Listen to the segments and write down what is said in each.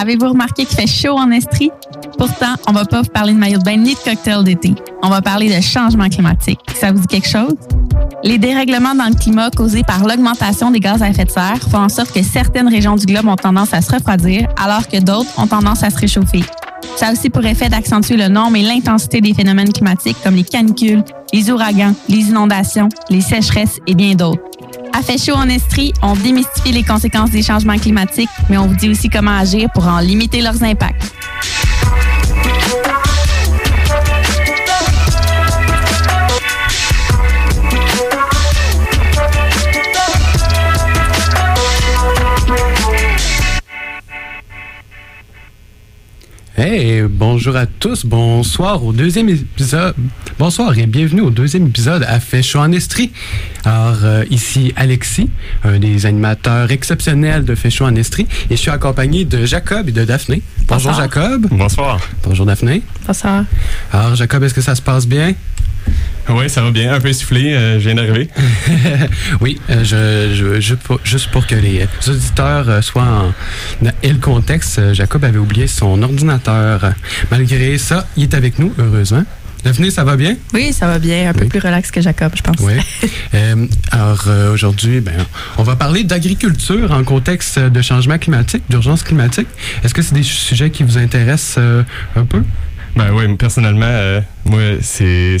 Avez-vous remarqué qu'il fait chaud en Estrie? Pourtant, on va pas vous parler de maillot de bain ni de cocktail d'été. On va parler de changement climatique. Ça vous dit quelque chose? Les dérèglements dans le climat causés par l'augmentation des gaz à effet de serre font en sorte que certaines régions du globe ont tendance à se refroidir alors que d'autres ont tendance à se réchauffer. Ça a aussi pour effet d'accentuer le nombre et l'intensité des phénomènes climatiques comme les canicules, les ouragans, les inondations, les sécheresses et bien d'autres. À Fait chaud en Estrie, on démystifie les conséquences des changements climatiques, mais on vous dit aussi comment agir pour en limiter leurs impacts. Hey, bonjour à tous, bonsoir au deuxième épisode. Bonsoir et bienvenue au deuxième épisode à Fait chaud en Estrie. Alors, euh, ici Alexis, un des animateurs exceptionnels de Fait chaud en Estrie, et je suis accompagné de Jacob et de Daphné. Bonjour Bonsoir. Jacob. Bonsoir. Bonjour Daphné. Bonsoir. Alors, Jacob, est-ce que ça se passe bien? Oui, ça va bien. Un peu essoufflé. euh, je viens d'arriver. Oui, euh, je, je- je- pour- juste pour que les auditeurs euh, soient en et le contexte, Jacob avait oublié son ordinateur. Malgré ça, il est avec nous, heureusement. Daphné, ça va bien? Oui, ça va bien. Un peu plus relax que Jacob, je pense. Oui. Euh, alors euh, aujourd'hui, ben, on va parler d'agriculture en contexte de changement climatique, d'urgence climatique. Est-ce que c'est des sujets qui vous intéressent euh, un peu? Ben oui, personnellement, euh, moi, c'est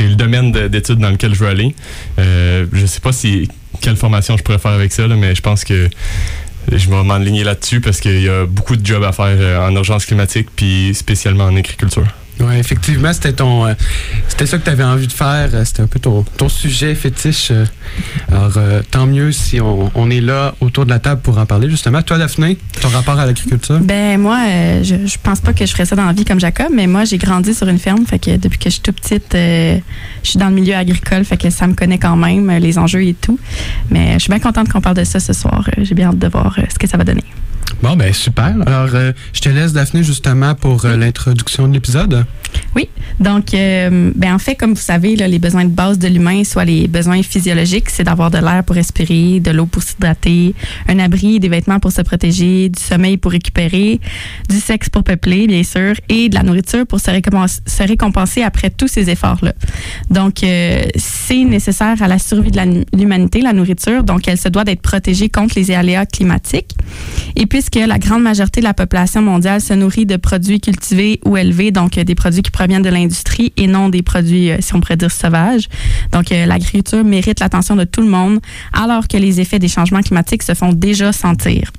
le domaine de- d'études dans lequel je veux aller. Euh, je sais pas si quelle formation je pourrais faire avec ça, mais je pense que je vais m'enligner là-dessus parce qu'il y a beaucoup de jobs à faire euh, en urgence climatique, puis spécialement en agriculture. Oui, effectivement, c'était ton, euh, c'était ça que tu avais envie de faire. C'était un peu ton, ton sujet fétiche. euh. Alors, euh, tant mieux si on, on est là autour de la table pour en parler, justement. Toi, Daphné, ton rapport à l'agriculture? Ben moi, je, je pense pas que je ferais ça dans la vie comme Jacob, mais moi j'ai grandi sur une ferme, fait que depuis que je suis toute petite, je suis dans le milieu agricole, fait que ça me connaît quand même les enjeux et tout. Mais je suis bien contente qu'on parle de ça ce soir. J'ai bien hâte de voir ce que ça va donner. Bon, ben super. Alors, euh, je te laisse, Daphné, justement, pour euh, l'introduction de l'épisode. Donc, euh, ben en fait, comme vous savez, les besoins de base de l'humain, soit les besoins physiologiques, c'est d'avoir de l'air pour respirer, de l'eau pour s'hydrater, un abri, des vêtements pour se protéger, du sommeil pour récupérer, du sexe pour peupler, bien sûr, et de la nourriture pour se, récompenser, se récompenser après tous ces efforts-là. Donc, euh, c'est nécessaire à la survie de la- l'humanité, la nourriture. Donc, elle se doit d'être protégée contre les aléas climatiques. Et puisque la grande majorité de la population mondiale se nourrit de produits cultivés ou élevés, donc euh, des produits qui proviennent de l'industrie et non des produits, euh, si on pourrait dire, sauvages. Donc, euh, l'agriculture mérite l'attention de tout le monde, alors que les effets des changements climatiques se font déjà sentir.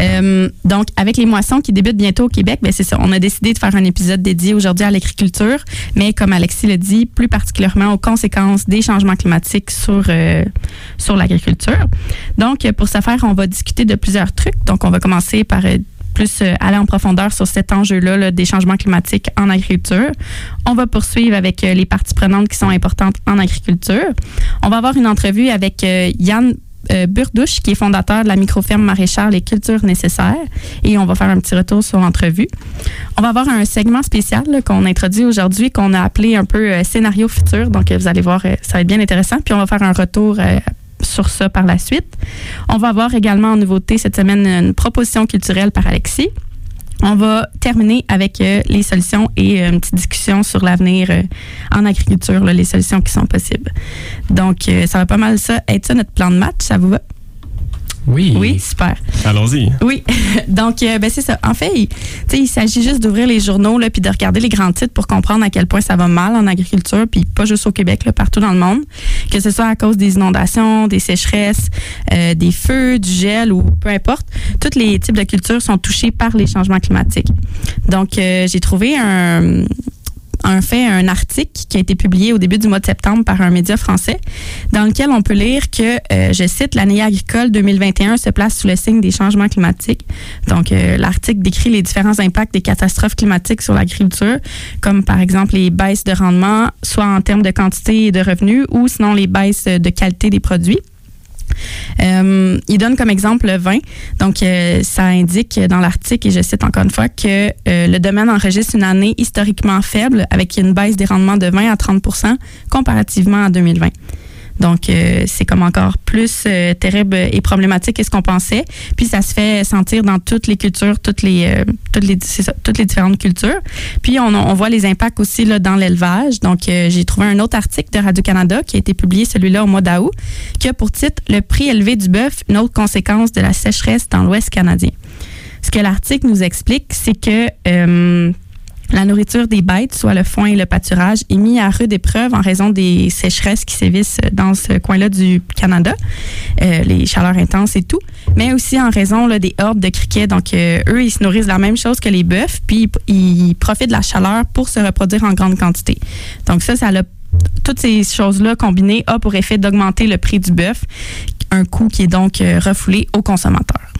Euh, donc, avec les moissons qui débutent bientôt au Québec, ben c'est ça. On a décidé de faire un épisode dédié aujourd'hui à l'agriculture, mais comme Alexis le dit, plus particulièrement aux conséquences des changements climatiques sur, euh, sur l'agriculture. Donc, pour ce faire, on va discuter de plusieurs trucs. Donc, on va commencer par euh, plus aller en profondeur sur cet enjeu-là là, des changements climatiques en agriculture. On va poursuivre avec les parties prenantes qui sont importantes en agriculture. On va avoir une entrevue avec euh, Yann euh, Burdouche, qui est fondateur de la microferme maraîchère Les Cultures Nécessaires. Et on va faire un petit retour sur l'entrevue. On va avoir un segment spécial qu'on introduit aujourd'hui, qu'on a appelé un peu euh, scénario futur. Donc, euh, vous allez voir, ça va être bien intéressant. Puis, on va faire un retour sur ça par la suite. On va avoir également en nouveauté cette semaine une proposition culturelle par Alexis. On va terminer avec euh, les solutions et euh, une petite discussion sur l'avenir euh, en agriculture, les solutions qui sont possibles. Donc, ça va pas mal ça être ça notre plan de match. Ça vous va? Oui. Oui, super. Allons-y. Oui, donc euh, ben, c'est ça. En fait, il, tu sais, il s'agit juste d'ouvrir les journaux là, puis de regarder les grands titres pour comprendre à quel point ça va mal en agriculture, puis pas juste au Québec, là, partout dans le monde, que ce soit à cause des inondations, des sécheresses, euh, des feux, du gel ou peu importe. Tous les types de cultures sont touchés par les changements climatiques. Donc, euh, j'ai trouvé un a fait un article qui a été publié au début du mois de septembre par un média français, dans lequel on peut lire que, euh, je cite, l'année agricole 2021 se place sous le signe des changements climatiques. Donc, euh, l'article décrit les différents impacts des catastrophes climatiques sur l'agriculture, comme par exemple les baisses de rendement, soit en termes de quantité et de revenus, ou sinon les baisses de qualité des produits. Euh, il donne comme exemple le vin. Donc, euh, ça indique dans l'article, et je cite encore une fois, que euh, le domaine enregistre une année historiquement faible avec une baisse des rendements de 20 à 30% comparativement à 2020. Donc, euh, c'est comme encore plus euh, terrible et problématique que ce qu'on pensait. Puis, ça se fait sentir dans toutes les cultures, toutes les, euh, toutes les, ça, toutes les différentes cultures. Puis, on, on voit les impacts aussi là, dans l'élevage. Donc, j'ai trouvé un autre article de Radio-Canada qui a été publié, celui-là, au mois d'août, qui a pour titre Le prix élevé du bœuf, une autre conséquence de la sécheresse dans l'Ouest canadien. Ce que l'article nous explique, c'est que la nourriture des bêtes, soit le foin et le pâturage, est mis à rude épreuve en raison des sécheresses qui sévissent dans ce coin-là du Canada, euh, les chaleurs intenses et tout, mais aussi en raison là, des hordes de criquets. Donc, euh, eux, ils se nourrissent de la même chose que les bœufs, puis ils profitent de la chaleur pour se reproduire en grande quantité. Donc, ça, ça a toutes ces choses-là combinées a pour effet d'augmenter le prix du bœuf, un coût qui est donc euh, refoulé aux consommateurs.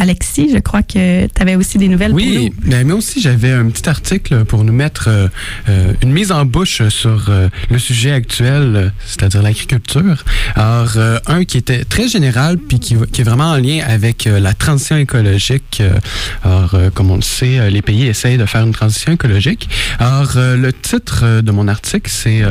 Alexis, je crois que tu avais aussi des nouvelles oui, pour nous. mais moi aussi, j'avais un petit article pour nous mettre euh, euh, une mise en bouche sur euh, le sujet actuel, c'est-à-dire l'agriculture. Alors, euh, un qui était très général, puis qui, qui est vraiment en lien avec la transition écologique. alors, comme on le sait, les pays essayent de faire une transition écologique. Alors, le titre de mon article, c'est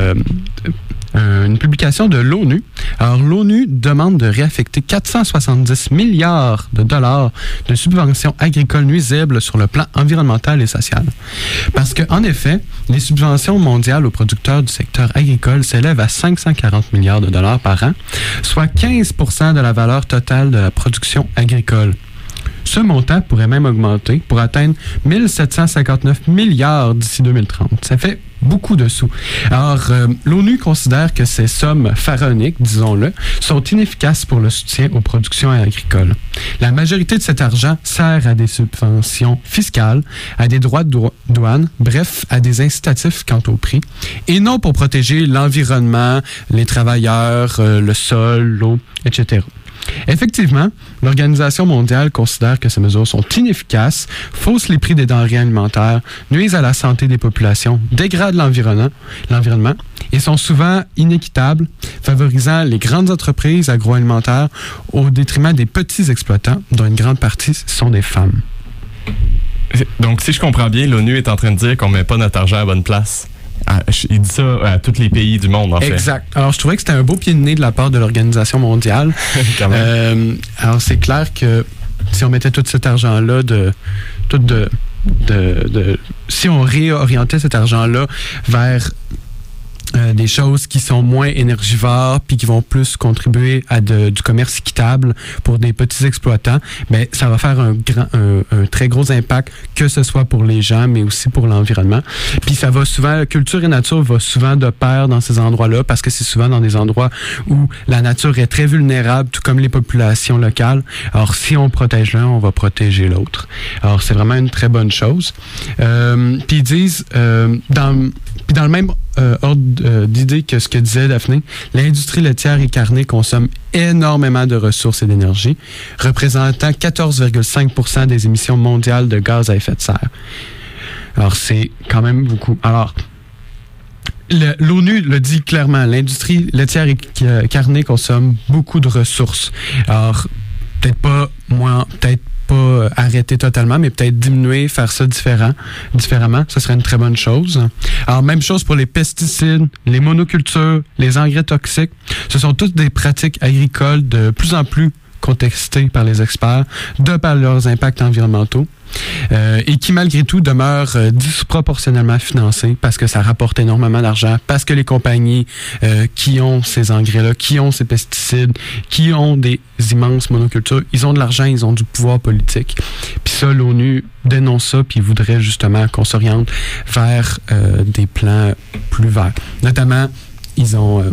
une publication de l'ONU. Alors, l'ONU demande de réaffecter 470 milliards de dollars de subventions agricoles nuisibles sur le plan environnemental et social. Parce que, en effet, les subventions mondiales aux producteurs du secteur agricole s'élèvent à 540 milliards de dollars par an, soit 15% de la valeur totale de la production agricole. Ce montant pourrait même augmenter pour atteindre 1759 milliards d'ici 2030. Ça fait beaucoup de sous. Alors, euh, l'ONU considère que ces sommes pharaoniques, disons-le, sont inefficaces pour le soutien aux productions agricoles. La majorité de cet argent sert à des subventions fiscales, à des droits de douane, bref, à des incitatifs quant au prix, et non pour protéger l'environnement, les travailleurs, euh, le sol, l'eau, etc. Effectivement, l'Organisation mondiale considère que ces mesures sont inefficaces, faussent les prix des denrées alimentaires, nuisent à la santé des populations, dégradent l'environnement, et sont souvent inéquitables, favorisant les grandes entreprises agroalimentaires au détriment des petits exploitants, dont une grande partie sont des femmes. Donc, si je comprends bien, l'ONU est en train de dire qu'on met pas notre argent à bonne place. Ah, il dit ça à tous les pays du monde, en fait. Exact. Alors, je trouvais que c'était un beau pied de nez de la part de l'Organisation mondiale. euh, alors, c'est clair que si on mettait tout cet argent-là de, tout de, de, de, si on réorientait cet argent-là vers euh, des choses qui sont moins énergivores puis qui vont plus contribuer à de, du commerce équitable pour des petits exploitants, mais ça va faire un, grand, un, un, très gros impact, que ce soit pour les gens, mais aussi pour l'environnement. Puis ça va souvent, culture et nature va souvent de pair dans ces endroits-là parce que c'est souvent dans des endroits où la nature est très vulnérable, tout comme les populations locales. Alors si on protège l'un, on va protéger l'autre. Alors c'est vraiment une très bonne chose. Euh, puis ils disent, euh, dans, puis dans le même euh, ordre euh, d'idée que ce que disait Daphné, l'industrie laitière et carnée consomme énormément de ressources et d'énergie, représentant 14,5% des émissions mondiales de gaz à effet de serre. Alors, c'est quand même beaucoup. Alors, l'ONU le dit clairement, l'industrie laitière et carnée consomme beaucoup de ressources. Alors, peut-être pas moins, peut-être pas arrêter totalement, mais peut-être diminuer, faire ça différemment. Ce serait une très bonne chose. Alors, même chose pour les pesticides, les monocultures, les engrais toxiques. Ce sont toutes des pratiques agricoles de plus en plus contestées par les experts de par leurs impacts environnementaux. Euh, et qui malgré tout demeure euh, disproportionnellement financé parce que ça rapporte énormément d'argent, parce que les compagnies euh, qui ont ces engrais-là, qui ont ces pesticides, qui ont des immenses monocultures, ils ont de l'argent, ils ont du pouvoir politique. Puis ça, l'ONU dénonce ça, puis voudrait justement qu'on s'oriente vers des plans plus verts. Notamment, ils ont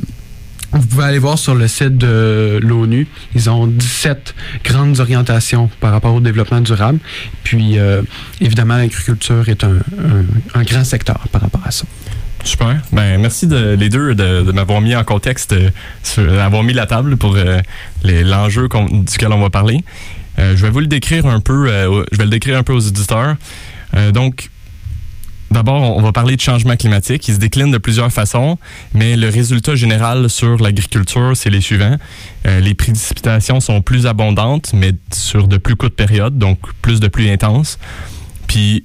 vous pouvez aller voir sur le site de l'ONU. Ils ont 17 grandes orientations par rapport au développement durable. Puis, euh, évidemment, l'agriculture est un, un, grand secteur par rapport à ça. Super. Ben, merci les deux de, m'avoir mis en contexte, d'avoir mis la table pour l'enjeu duquel on va parler. je vais vous le décrire un peu, je vais le décrire un peu aux auditeurs. donc, D'abord, on va parler de changement climatique. Il se décline de plusieurs façons, mais le résultat général sur l'agriculture, c'est les suivants. Euh, les précipitations sont plus abondantes, mais sur de plus courtes périodes, donc plus de pluie intense. Puis,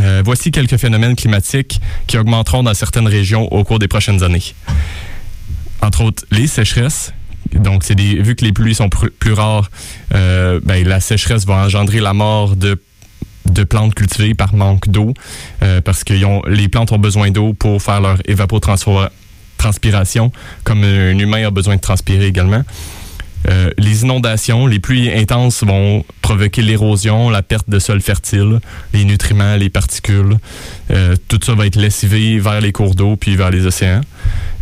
euh, voici quelques phénomènes climatiques qui augmenteront dans certaines régions au cours des prochaines années. Entre autres, les sécheresses. Donc, c'est des, vu que les pluies sont plus rares, euh, ben, la sécheresse va engendrer la mort de de plantes cultivées par manque d'eau, euh, parce que les plantes ont besoin d'eau pour faire leur évapotranspiration, comme un humain a besoin de transpirer également. Euh, les inondations, les pluies intenses vont provoquer l'érosion, la perte de sol fertile, les nutriments, les particules. Euh, tout ça va être lessivé vers les cours d'eau puis vers les océans.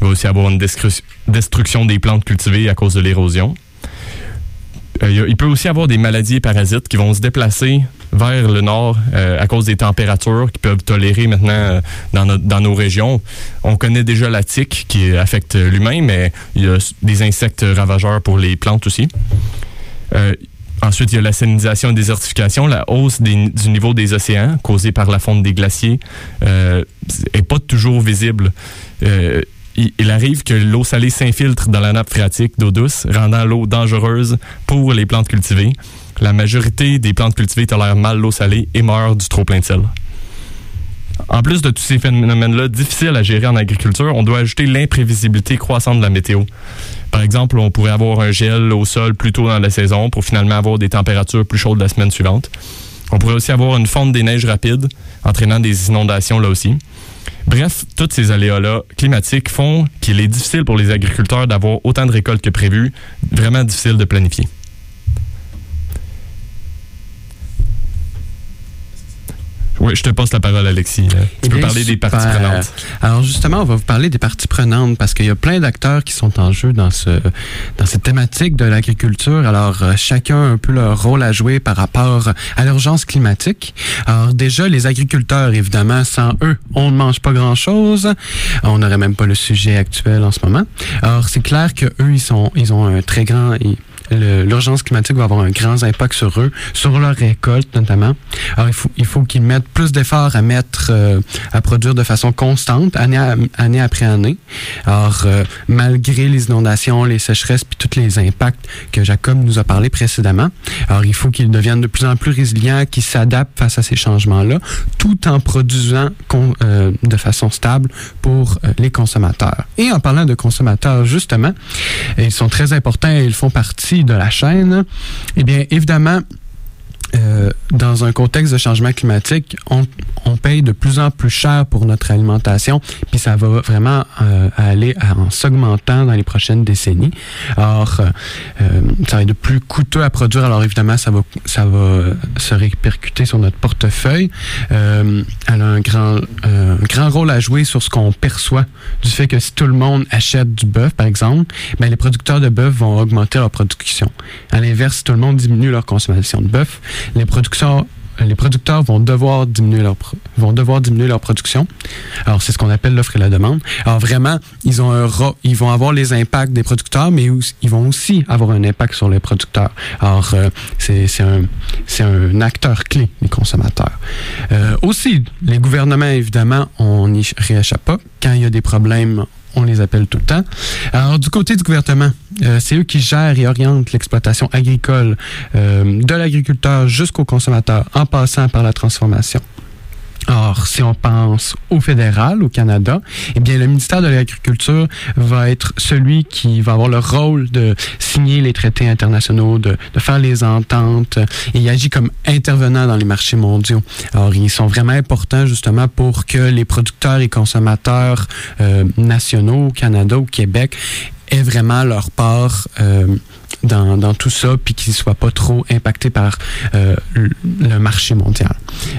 Il va aussi avoir une destruction des plantes cultivées à cause de l'érosion. Il peut aussi avoir des maladies et parasites qui vont se déplacer vers le nord euh, à cause des températures qui peuvent tolérer maintenant euh, dans, dans, nos régions. On connaît déjà la tique qui affecte l'humain, mais il y a des insectes ravageurs pour les plantes aussi. ensuite, il y a la salinisation et désertification, la hausse du niveau des océans causée par la fonte des glaciers n'est pas toujours visible il, arrive que l'eau salée s'infiltre dans la nappe phréatique d'eau douce, rendant l'eau dangereuse pour les plantes cultivées. La majorité des plantes cultivées tolèrent mal l'eau salée et meurent du trop plein de sel. En plus de tous ces phénomènes-là difficiles à gérer en agriculture, on doit ajouter l'imprévisibilité croissante de la météo. Par exemple, on pourrait avoir un gel au sol plus tôt dans la saison pour finalement avoir des températures plus chaudes la semaine suivante. On pourrait aussi avoir une fonte des neiges rapides, entraînant des inondations là aussi. Bref, tous ces aléas-là climatiques font qu'il est difficile pour les agriculteurs d'avoir autant de récoltes que prévu, vraiment difficile de planifier. Oui, je te passe la parole, Alexis. Tu eh peux parler des parties prenantes. Alors, justement, on va vous parler des parties prenantes parce qu'il y a plein d'acteurs qui sont en jeu dans, ce, dans cette thématique de l'agriculture. Alors, euh, chacun a un peu leur rôle à jouer par rapport à l'urgence climatique. Alors, déjà, les agriculteurs, évidemment, sans eux, on ne mange pas grand-chose. On n'aurait même pas le sujet actuel en ce moment. Alors, c'est clair que eux, ils, sont, ils ont un très grand l'urgence climatique va avoir un grand impact sur eux, sur leur récolte notamment. Alors, il faut, il faut qu'ils mettent plus d'efforts à mettre, euh, à produire de façon constante, année, après année. Alors, euh, malgré les inondations, les sécheresses, puis tous les impacts que Jacob nous a parlé précédemment, alors il faut qu'ils deviennent de plus en plus résilients, qu'ils s'adaptent face à ces changements-là, tout en produisant euh, de façon stable pour les consommateurs. Et en parlant de consommateurs, justement, ils sont très importants et ils font partie de la chaîne, eh bien, évidemment, euh, dans un contexte de changement climatique, on, on, paye de plus en plus cher pour notre alimentation, puis ça va vraiment euh, aller en s'augmentant dans les prochaines décennies. Alors, euh, ça va être de plus coûteux à produire. Alors évidemment, ça va, ça va se répercuter sur notre portefeuille. elle a un grand, un grand rôle à jouer sur ce qu'on perçoit du fait que si tout le monde achète du bœuf, par exemple, ben les producteurs de bœuf vont augmenter leur production. À l'inverse, si tout le monde diminue leur consommation de bœuf, les productions les producteurs vont devoir diminuer leur vont devoir diminuer leur production. Alors c'est ce qu'on appelle l'offre et la demande. Alors vraiment, ils ont un ils vont avoir les impacts des producteurs, mais ils vont aussi avoir un impact sur les producteurs. Alors euh, c'est un c'est un acteur clé les consommateurs. Euh, aussi les gouvernements évidemment on n'y rééchappe pas. Quand il y a des problèmes on les appelle tout le temps. Alors, du côté du gouvernement, euh, c'est eux qui gèrent et orientent l'exploitation agricole euh, de l'agriculteur jusqu'au consommateur en passant par la transformation. Or, si on pense au fédéral, au Canada, eh bien, le ministère de l'Agriculture va être celui qui va avoir le rôle de signer les traités internationaux, de, de faire les ententes. Et il agit comme intervenant dans les marchés mondiaux. Alors, ils sont vraiment importants justement pour que les producteurs et consommateurs euh, nationaux au Canada, au Québec, aient vraiment leur part euh, dans, dans, tout ça, puis qu'ils ne soient pas trop impactés par euh, le marché mondial.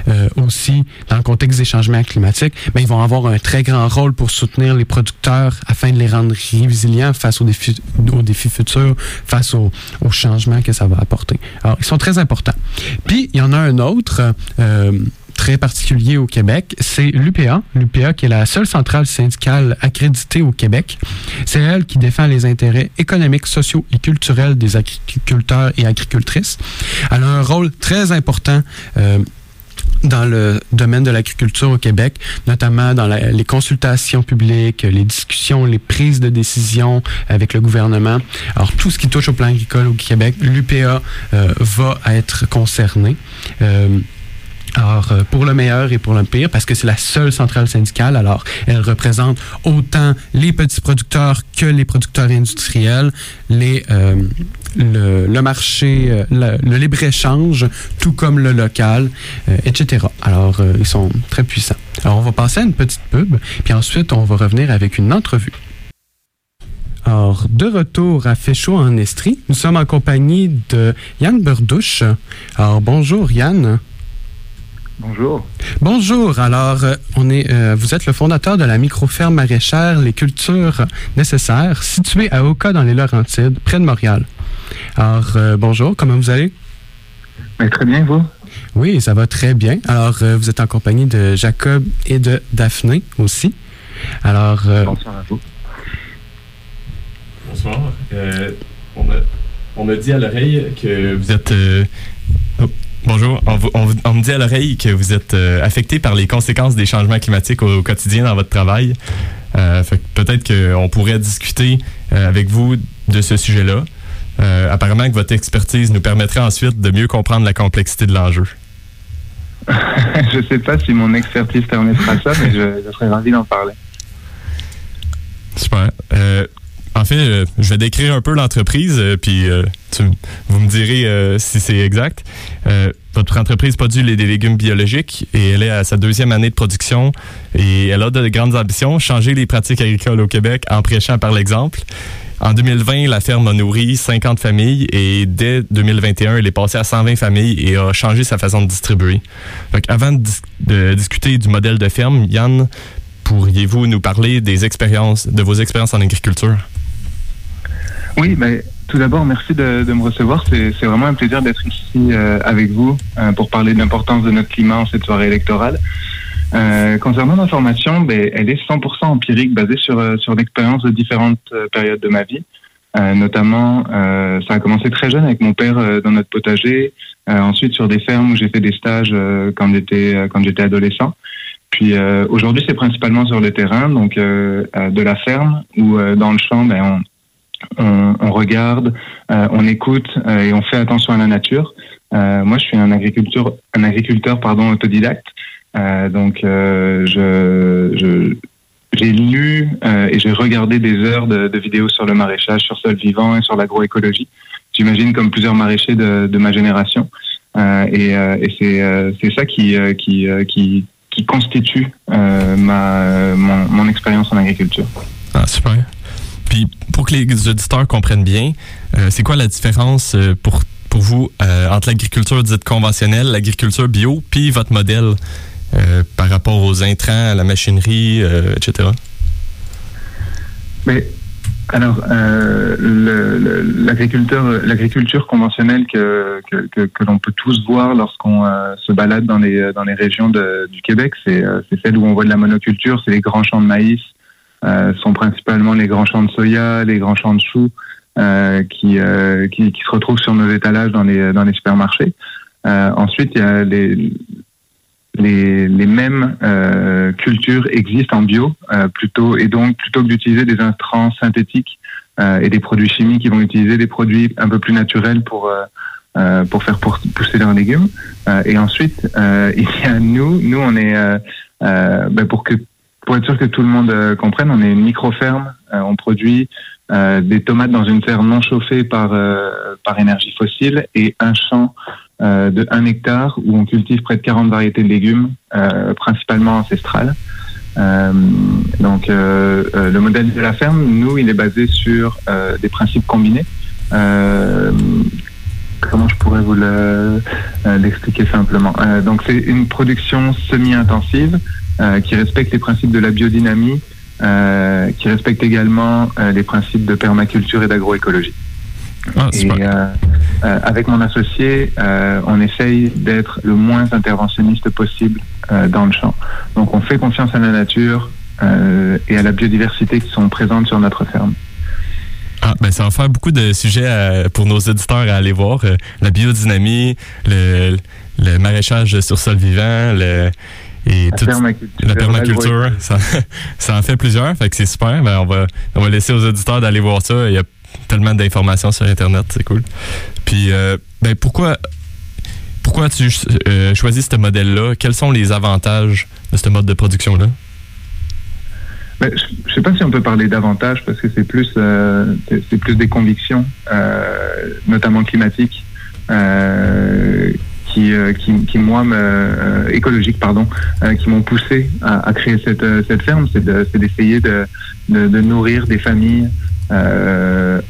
Euh, aussi, dans le contexte des changements climatiques, ben, ils vont avoir un très grand rôle pour soutenir les producteurs afin de les rendre résilients face aux défis, aux défis futurs, face aux, aux changements que ça va apporter. Alors, ils sont très importants. Puis, il y en a un autre. Euh, très particulier au Québec, c'est l'UPA. L'UPA qui est la seule centrale syndicale accréditée au Québec. C'est elle qui défend les intérêts économiques, sociaux et culturels des agriculteurs et agricultrices. Elle a un rôle très important. Euh, dans le domaine de l'agriculture au Québec, notamment dans les consultations publiques, les discussions, les prises de décision avec le gouvernement. Alors, tout ce qui touche au plan agricole au Québec, l'UPA euh, va être concerné. Euh, alors, euh, pour le meilleur et pour le pire, parce que c'est la seule centrale syndicale, alors elle représente autant les petits producteurs que les producteurs industriels, les, euh, le, le, marché, euh, le, le libre-échange, tout comme le local, euh, etc. Alors, euh, ils sont très puissants. Alors, on va passer à une petite pub, puis ensuite, on va revenir avec une entrevue. Alors, de retour à Féchaud en Estrie, nous sommes en compagnie de Yann Burdouche. Alors, bonjour Yann. Bonjour. Bonjour. Alors, euh, on est, euh, vous êtes le fondateur de la microferme maraîchère Les Cultures Nécessaires, située à Oka dans les Laurentides, près de Montréal. Alors, euh, bonjour. Comment vous allez? Mais très bien, vous? Oui, ça va très bien. Alors, euh, vous êtes en compagnie de Jacob et de Daphné aussi. Alors, euh, Bonsoir à vous. Bonsoir. Euh, on, a, on me dit à l'oreille que vous êtes. euh, oh, bonjour. On, me dit à l'oreille que vous êtes euh, affecté par les conséquences des changements climatiques au, au quotidien dans votre travail. Euh, peut-être qu'on pourrait discuter euh, avec vous de ce sujet-là. Apparemment que votre expertise nous permettrait ensuite de mieux comprendre la complexité de l'enjeu. je sais pas si mon expertise permettra ça, mais je, je serais ravi d'en parler. Super. Euh, en fait, euh, je vais décrire un peu l'entreprise, euh, puis euh, tu- vous me direz euh, si c'est exact. Euh, votre entreprise produit les- des légumes biologiques et elle est à sa deuxième année de production et elle a de grandes ambitions, changer les pratiques agricoles au Québec en prêchant par l'exemple. En 2020, la ferme a nourri 50 familles et dès 2021, elle est passée à 120 familles et a changé sa façon de distribuer. Donc, avant de, de discuter du modèle de ferme, Yann, pourriez-vous nous parler des expériences, de vos expériences en agriculture? Oui, ben, tout d'abord, merci de, de me recevoir. C'est vraiment un plaisir d'être ici euh, avec vous euh, pour parler de l'importance de notre climat en cette soirée électorale. Euh, concernant ma formation, ben, elle est 100% empirique, basée sur, euh, sur l'expérience de différentes euh, périodes de ma vie. Euh, notamment, ça a commencé très jeune avec mon père dans notre potager. Ensuite, sur des fermes où j'ai fait des stages quand j'étais quand j'étais adolescent. Puis aujourd'hui, c'est principalement sur le terrain, donc de la ferme euh, dans le champ, ben, on, on, regarde, euh, on écoute euh, et on fait attention à la nature. Euh, moi, je suis un agriculteur, un agriculteur pardon, autodidacte. Donc, j'ai lu et j'ai regardé des heures de, vidéos sur le maraîchage, sur sol vivant et sur l'agroécologie. J'imagine comme plusieurs maraîchers de, ma génération. Et c'est, ça qui, constitue ma, mon, mon expérience en agriculture. Ah, super. Puis, pour que les auditeurs comprennent bien, euh, c'est quoi la différence euh, pour, pour vous euh, entre l'agriculture dite conventionnelle, l'agriculture bio, puis votre modèle par rapport aux intrants, à la machinerie, etc.? Mais alors, l'agriculture conventionnelle que, que, l'on peut tous voir lorsqu'on se balade dans les, dans les régions du Québec, c'est celle où on voit de la monoculture, c'est les grands champs de maïs, sont principalement les grands champs de soya, les grands champs de choux euh, qui, euh, qui, qui se retrouvent sur nos étalages dans les, dans les supermarchés. Euh, ensuite, il y a les, les, les mêmes euh, cultures existent en bio, euh, plutôt et donc plutôt que d'utiliser des intrants synthétiques euh, et des produits chimiques, ils vont utiliser des produits un peu plus naturels pour euh, euh, pour faire pousser leurs légumes. Euh, et ensuite, euh, il y a nous, nous on est euh, euh, ben, pour que pour être sûr que tout le monde euh, comprenne, on est une micro-ferme. Euh, on produit euh, des tomates dans une serre non chauffée par euh, par énergie fossile et un champ euh, de 1 hectare où on cultive près de 40 variétés de légumes, principalement ancestrales. Donc le modèle de la ferme, nous, il est basé sur des principes combinés. comment je pourrais vous l'expliquer simplement? Donc c'est une production semi-intensive qui respecte les principes de la biodynamie, qui respecte également les principes de permaculture et d'agroécologie. Ah, et euh, euh, avec mon associé, euh, on essaye d'être le moins interventionniste possible dans le champ. Donc on fait confiance à la nature et à la biodiversité qui sont présentes sur notre ferme. Ah, ben ça va faire beaucoup de sujets pour nos éditeurs à aller voir. la biodynamie, le, le, maraîchage sur sol vivant, le, et la permaculture, la permaculture ça, ça, en fait plusieurs, fait que c'est super. Ben on, va, on va laisser aux auditeurs d'aller voir ça. Il y a tellement d'informations sur Internet, c'est cool. Puis, euh, ben, pourquoi, pourquoi as-tu euh, choisi ce modèle-là? Quels sont les avantages de ce mode de production-là? Ben, je ne sais pas si on peut parler d'avantages parce que c'est plus, euh, c'est plus des convictions, notamment climatiques, qui, qui, qui, moi, me, écologiques, pardon, qui m'ont poussé à, créer cette, cette ferme. C'est d'essayer de, nourrir des familles euh,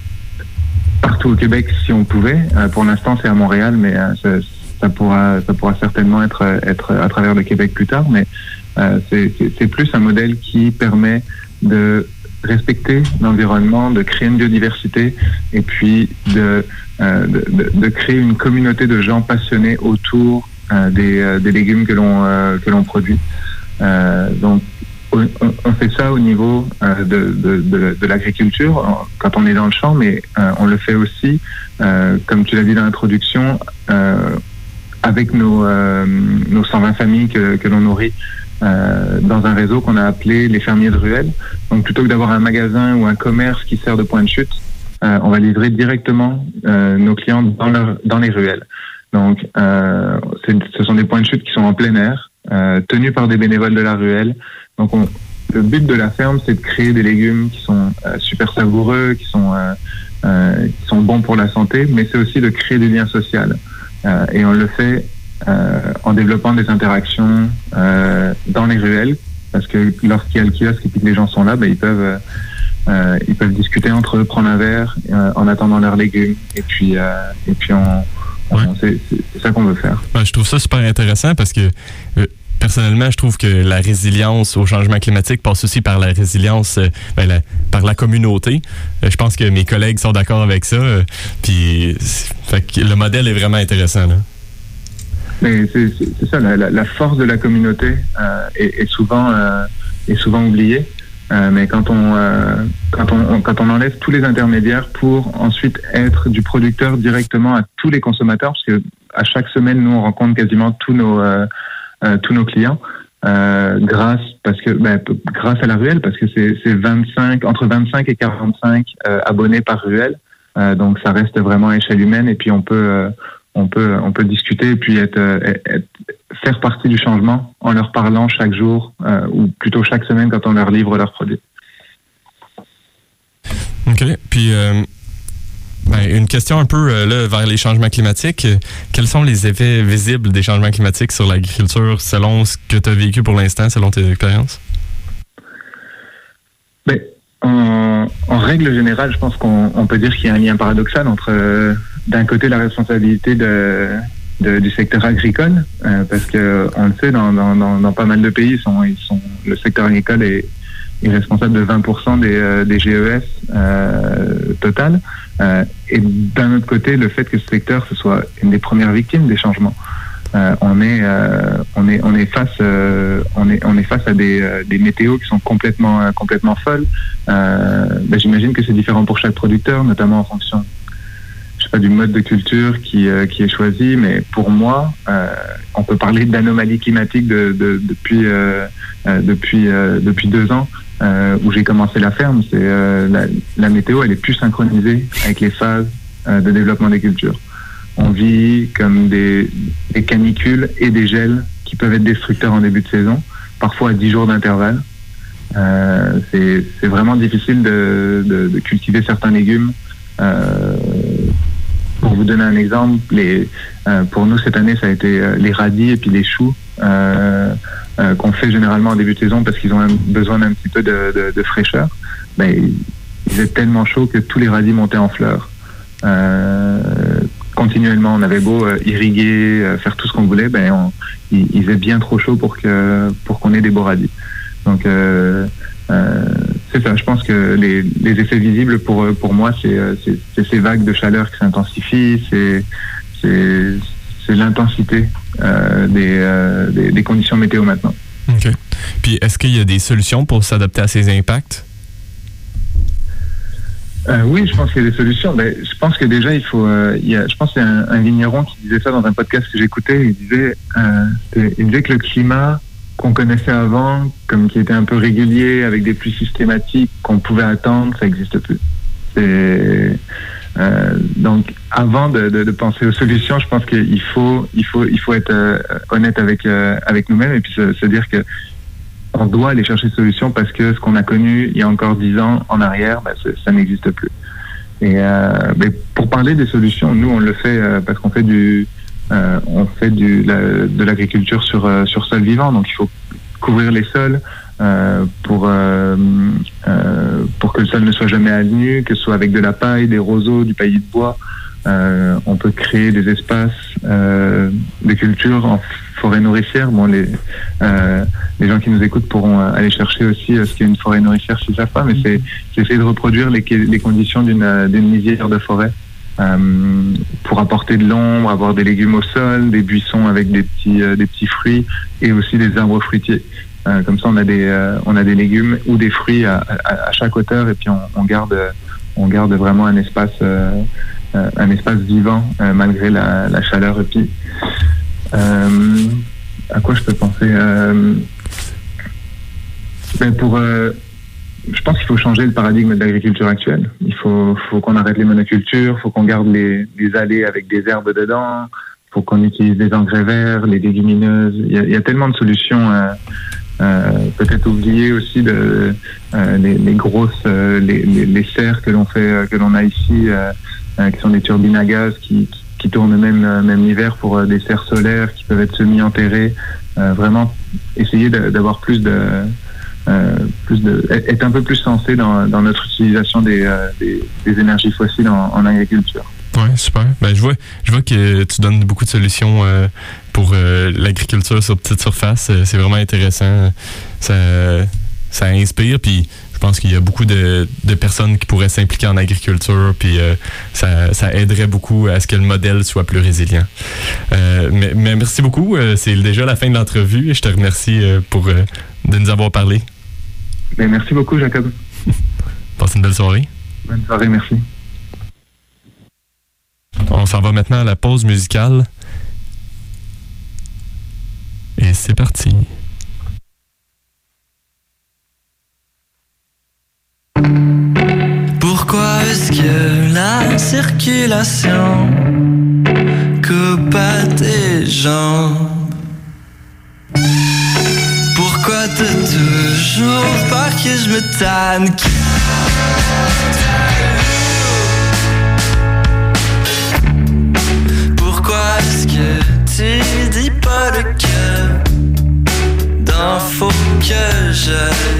partout au Québec si on pouvait. Euh, pour l'instant, c'est à Montréal, mais euh, ça, pourra, ça pourra certainement être, être à travers le Québec plus tard. Mais c'est plus un modèle qui permet de respecter l'environnement, de créer une biodiversité et puis de, de, créer une communauté de gens passionnés autour des, des légumes que l'on produit. donc on, fait ça au niveau euh, de, l'agriculture quand on est dans le champ, mais euh, on le fait aussi, euh, comme tu l'as dit dans l'introduction, avec nos 120 familles que, l'on nourrit dans un réseau qu'on a appelé les fermiers de ruelles. Donc plutôt que d'avoir un magasin ou un commerce qui sert de point de chute, on va livrer directement nos clients dans, dans les ruelles. Donc ce sont des points de chute qui sont en plein air, tenus par des bénévoles de la ruelle. Donc, le but de la ferme, c'est de créer des légumes qui sont euh, super savoureux, qui sont, euh, euh, qui sont bons pour la santé, mais c'est aussi de créer des liens sociaux. et on le fait en développant des interactions dans les ruelles, parce que lorsqu'il y a le kiosque et que les gens sont là, ben, ils peuvent ils peuvent discuter entre eux, prendre un verre en attendant leurs légumes, et puis et puis on, c'est ça qu'on veut faire. je trouve ça super intéressant parce que personnellement, je trouve que la résilience au changement climatique passe aussi par la résilience, euh, ben, par la communauté. Euh, je pense que mes collègues sont d'accord avec ça. Euh, puis, le modèle est vraiment intéressant. C'est ça, la, force de la communauté est, souvent, est souvent oubliée. mais quand on, quand, on, quand on enlève tous les intermédiaires pour ensuite être du producteur directement à tous les consommateurs, parce que à chaque semaine, nous, on rencontre quasiment tous nos, euh, tous nos clients. Euh, grâce parce que ben, grâce à la ruelle parce que c'est 25 entre 25 et 45 euh, abonnés par ruelle donc ça reste vraiment à échelle humaine et puis on peut on peut on peut discuter et puis être, faire partie du changement en leur parlant chaque jour ou plutôt chaque semaine quand on leur livre leurs produits. OK. Puis ben, une question un peu euh, là, vers les changements climatiques. Quels sont les effets visibles des changements climatiques sur l'agriculture selon ce que tu as vécu pour l'instant, selon tes expériences? Ben, en, règle générale, je pense qu'on peut dire qu'il y a un lien paradoxal entre, euh, d'un côté, la responsabilité de, du secteur agricole, euh, parce que on le sait, dans, dans, dans, pas mal de pays, sont, ils sont, le secteur agricole est, est responsable de 20% des, des GES total. Euh, et d'un autre côté, le fait que ce secteur ce soit une des premières victimes des changements. Euh, on est euh, on est on est face on est on est face à des, des météos qui sont complètement complètement folles. Ben, j'imagine que c'est différent pour chaque producteur, notamment en fonction du mode de culture qui qui est choisi, mais pour moi, on peut parler d'anomalies climatiques de, de, depuis depuis depuis deux ans. Euh, où j'ai commencé la ferme, c'est euh, la, la, météo, elle est plus synchronisée avec les phases euh, de développement des cultures. On vit comme des, des, canicules et des gels qui peuvent être destructeurs en début de saison, parfois à 10 jours d'intervalle. c'est vraiment difficile de, de, de, cultiver certains légumes. Pour vous donner un exemple, les, pour nous cette année, ça a été les radis et puis les choux. Euh, euh, qu'on fait généralement en début de saison parce qu'ils ont besoin d'un petit peu de, de, de fraîcheur, ben, il faisait tellement chaud que tous les radis montaient en fleurs. continuellement. On avait beau irriguer, faire tout ce qu'on voulait, ben on, il, il, faisait bien trop chaud pour pour qu'on ait des beaux radis. Donc c'est ça. Je pense que les, les, effets visibles pour pour moi, c'est ces vagues de chaleur qui s'intensifient, c'est l'intensité des, des, des conditions météo maintenant. OK. Puis est-ce qu'il y a des solutions pour s'adapter à ces impacts? Euh, oui, je pense qu'il y a des solutions. Mais je pense que déjà, il faut. Euh, il y a, je pense qu'il y a un, vigneron qui disait ça dans un podcast que j'écoutais. Il disait, euh, il disait que le climat qu'on connaissait avant, comme qui était un peu régulier, avec des pluies systématiques qu'on pouvait attendre, ça n'existe plus. Euh, donc, avant de, penser aux solutions, je pense qu'il faut, il faut, il faut être euh, honnête avec euh, avec nous-mêmes et puis se, dire que on doit aller chercher des solutions parce que ce qu'on a connu il y a encore dix ans en arrière, ben, ça n'existe plus. Et mais pour parler des solutions, nous on le fait parce qu'on fait du on fait du, la, de l'agriculture sur sur sol vivant, donc il faut couvrir les sols, euh, pour euh, euh, pour que le sol ne soit jamais à nu, que ce soit avec de la paille, des roseaux, du paillis de bois. on peut créer des espaces de culture en forêt nourricière. Bon, les les gens qui nous écoutent pourront aller chercher aussi ce qu'est une forêt nourricière s'ils savent pas, mais c'est essayer de reproduire les, les conditions d'une d'une lisière de forêt. Pour apporter de l'ombre, avoir des légumes au sol, des buissons avec des petits des petits fruits et aussi des arbres fruitiers. Euh, comme ça, on a des euh, on a des légumes ou des fruits à, à, chaque hauteur et puis on, garde on garde vraiment un espace euh, un espace vivant malgré la, la, chaleur et puis à quoi je peux penser ben pour je pense qu'il faut changer le paradigme de l'agriculture actuelle. Il faut, faut qu'on arrête les monocultures, faut qu'on garde les, les allées avec des herbes dedans, faut qu'on utilise des engrais verts, les légumineuses. Il y a, il y a tellement de solutions euh, peut-être oublier aussi de, euh, les, les, grosses euh, les, les, les, serres que l'on fait que l'on a ici qui sont des turbines à gaz qui, qui, qui tournent même même l'hiver pour des serres solaires qui peuvent être semi enterrées vraiment essayer d'avoir plus de euh, plus de, être un peu plus sensé dans, dans notre utilisation des, euh, des, des, énergies fossiles en, en agriculture. Oui, super. Ben, je, vois, je vois que tu donnes beaucoup de solutions euh, pour euh, l'agriculture sur petite surface. Euh, c'est vraiment intéressant. Ça, ça inspire. Puis je pense qu'il y a beaucoup de, de, personnes qui pourraient s'impliquer en agriculture. Puis euh, ça, ça, aiderait beaucoup à ce que le modèle soit plus résilient. Mais, mais, merci beaucoup. C'est déjà la fin de l'entrevue je te remercie pour de nous avoir parlé. Mais ben, merci beaucoup, Jacob. Passe une belle soirée. Bonne soirée, merci. On s'en va maintenant à la pause musicale. Et c'est parti. Pourquoi est-ce que la circulation coupe à tes jambes? Pourquoi t'as toujours peur que je me tanne? tu dis pas le cœur? D'infos que j'ai.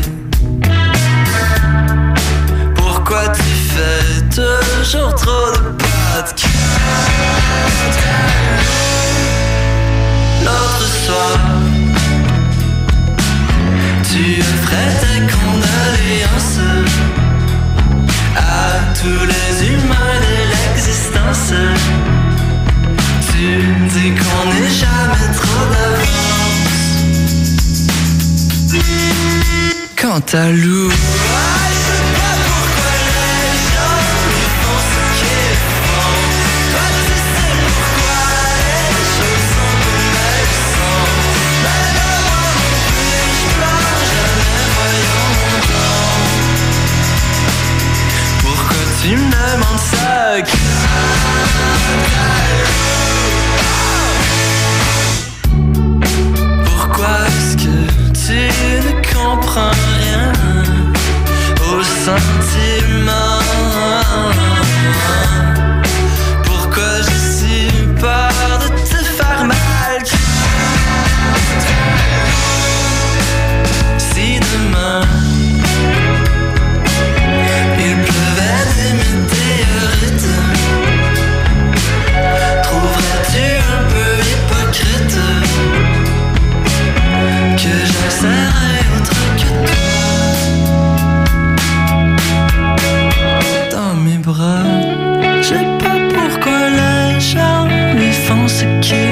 to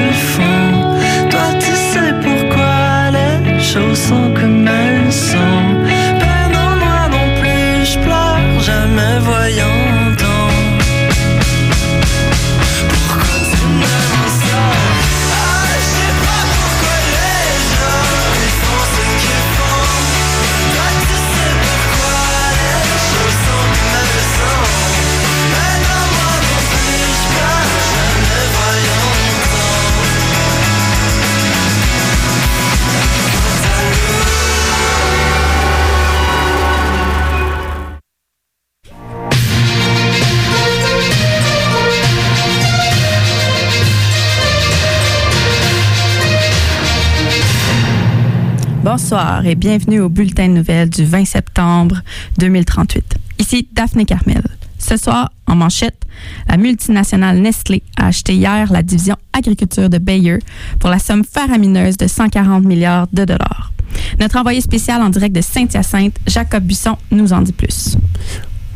Bonsoir et bienvenue au bulletin de nouvelles du 20 septembre 2038. Ici Daphné Carmel. Ce soir, en manchette, la multinationale Nestlé a acheté hier la division agriculture de Bayer pour la somme faramineuse de 140 milliards de dollars. Notre envoyé spécial en direct de Saint-Hyacinthe, Jacob Busson, nous en dit plus.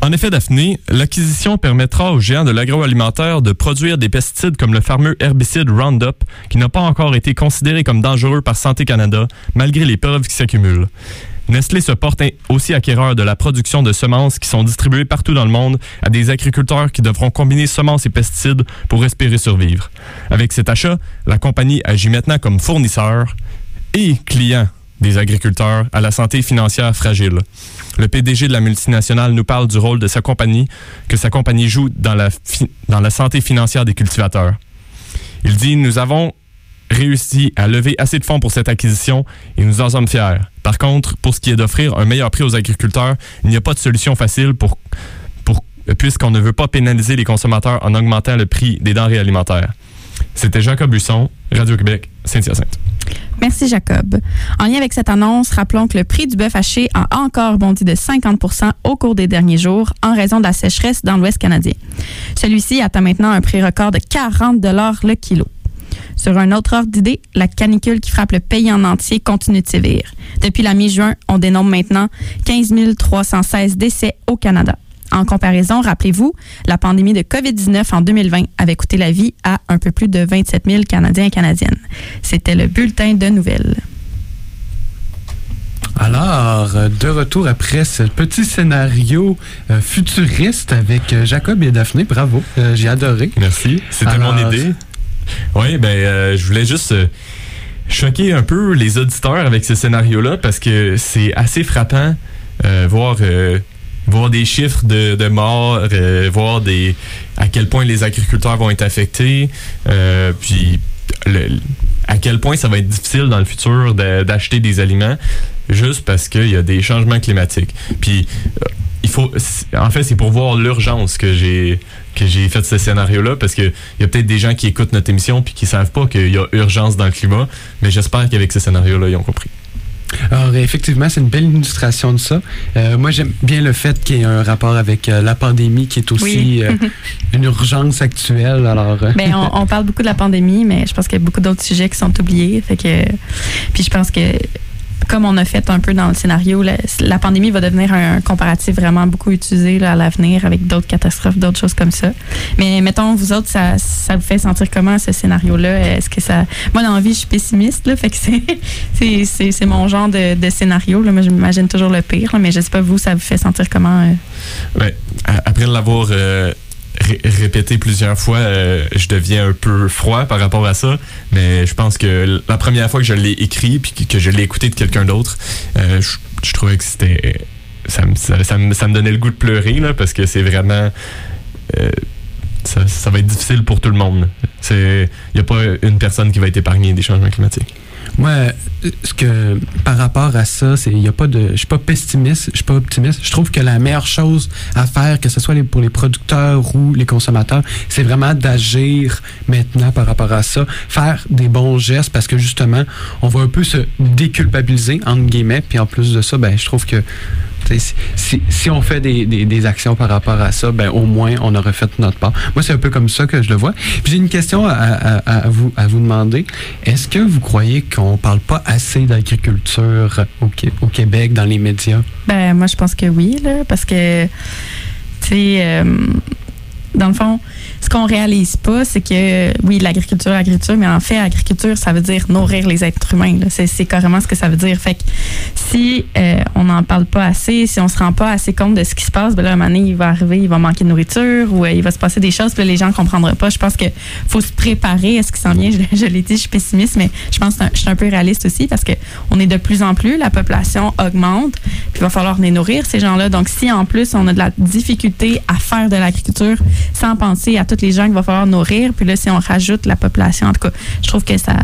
En effet, Daphné, l'acquisition permettra aux géants de l'agroalimentaire de produire des pesticides comme le fameux herbicide Roundup, qui n'a pas encore été considéré comme dangereux par Santé Canada, malgré les preuves qui s'accumulent. Nestlé se porte aussi acquéreur de la production de semences qui sont distribuées partout dans le monde à des agriculteurs qui devront combiner semences et pesticides pour espérer survivre. Avec cet achat, la compagnie agit maintenant comme fournisseur et client des agriculteurs à la santé financière fragile. Le PDG de la multinationale nous parle du rôle de sa compagnie, que sa compagnie joue dans la, santé financière des cultivateurs. Il dit Nous avons réussi à lever assez de fonds pour cette acquisition et nous en sommes fiers. Par contre, pour ce qui est d'offrir un meilleur prix aux agriculteurs, il n'y a pas de solution facile pour, pour, puisqu'on ne veut pas pénaliser les consommateurs en augmentant le prix des denrées alimentaires. C'était Jacob Busson, Radio-Québec, Saint-Hyacinthe. Merci, Jacob. En lien avec cette annonce, rappelons que le prix du bœuf haché a encore bondi de 50 au cours des derniers jours en raison de la sécheresse dans l'Ouest canadien. Celui-ci atteint maintenant un prix record de 40 le kilo. Sur un autre ordre d'idée, la canicule qui frappe le pays en entier continue de sévir. Depuis la mi-juin, on dénombre maintenant 15 316 décès au Canada. En comparaison, rappelez-vous, la pandémie de COVID-19 en 2020 avait coûté la vie à un peu plus de 27 000 Canadiens et Canadiennes. C'était le bulletin de nouvelles. Alors, euh, de retour après ce petit scénario euh, futuriste avec euh, Jacob et Daphné, bravo, j'ai adoré. Merci, c'était mon idée. Oui, ben, je voulais juste choquer un peu les auditeurs avec ce scénario-là parce que c'est assez frappant voir voir des chiffres de, de morts, euh, voir des à quel point les agriculteurs vont être affectés, euh, puis à quel point ça va être difficile dans le futur d'acheter des aliments juste parce qu'il y a des changements climatiques. Puis euh, il faut en fait c'est pour voir l'urgence que j'ai que j'ai fait ce scénario là parce que il y a peut-être des gens qui écoutent notre émission puis qui savent pas qu'il y a urgence dans le climat, mais j'espère qu'avec ce scénario là ils ont compris. Alors, effectivement, c'est une belle illustration de ça. Euh, moi, j'aime bien le fait qu'il y ait un rapport avec euh, la pandémie qui est aussi euh, une urgence actuelle. Alors, ben, on, on, parle beaucoup de la pandémie, mais je pense qu'il y a beaucoup d'autres sujets qui sont oubliés. Fait que, puis je pense que comme on a fait un peu dans le scénario, la, pandémie va devenir un, comparatif vraiment beaucoup utilisé à l'avenir avec d'autres catastrophes, d'autres choses comme ça. Mais mettons, vous autres, ça, ça vous fait sentir comment ce scénario-là? Est-ce que ça. Moi, dans la je suis pessimiste, là, fait que c'est mon genre de, scénario. Là. Moi, je m'imagine toujours le pire, mais je sais pas, vous, ça vous fait sentir comment? Euh? Ben, après l'avoir. Euh, répété plusieurs fois, euh, je deviens un peu froid par rapport à ça. Mais je pense que la première fois que je l'ai écrit puis que je l'ai écouté de quelqu'un d'autre, euh, je, trouvais que c'était ça me, donnait le goût de pleurer parce que c'est vraiment euh, ça, ça, va être difficile pour tout le monde. Il n'y a pas une personne qui va être épargnée des changements climatiques. Moi, ce que par rapport à ça, c'est il y a pas de je suis pas pessimiste, je suis pas optimiste. Je trouve que la meilleure chose à faire que ce soit pour les producteurs ou les consommateurs, c'est vraiment d'agir maintenant par rapport à ça, faire des bons gestes parce que justement, on va un peu se déculpabiliser entre guillemets, puis en plus de ça, ben je trouve que si, on fait des, actions par rapport à ça, ben au moins on aura fait notre part. Moi, c'est un peu comme ça que je le vois. Puis j'ai une question à, vous, à vous demander. Est-ce que vous croyez qu'on parle pas assez d'agriculture au, au, Québec dans les médias? Ben moi, je pense que oui, là, parce que, tu sais, euh, dans le fond, ce qu'on réalise pas, c'est que, oui, l'agriculture, l'agriculture, mais en fait, l'agriculture, ça veut dire nourrir les êtres humains. C'est carrément ce que ça veut dire. Fait que si euh, on n'en parle pas assez, si on se rend pas assez compte de ce qui se passe, ben là, un moment donné, il va arriver, il va manquer de nourriture ou euh, il va se passer des choses, puis les gens ne comprendraient pas. Je pense qu'il faut se préparer à ce qui s'en vient. Je, l'ai dit, je suis pessimiste, mais je pense que je suis un peu réaliste aussi parce qu'on est de plus en plus, la population augmente, puis il va falloir les nourrir, ces gens-là. Donc, si en plus, on a de la difficulté à faire de l'agriculture sans penser à tous les gens qu'il va falloir nourrir, puis là, si on rajoute la population, en tout cas, je trouve que ça,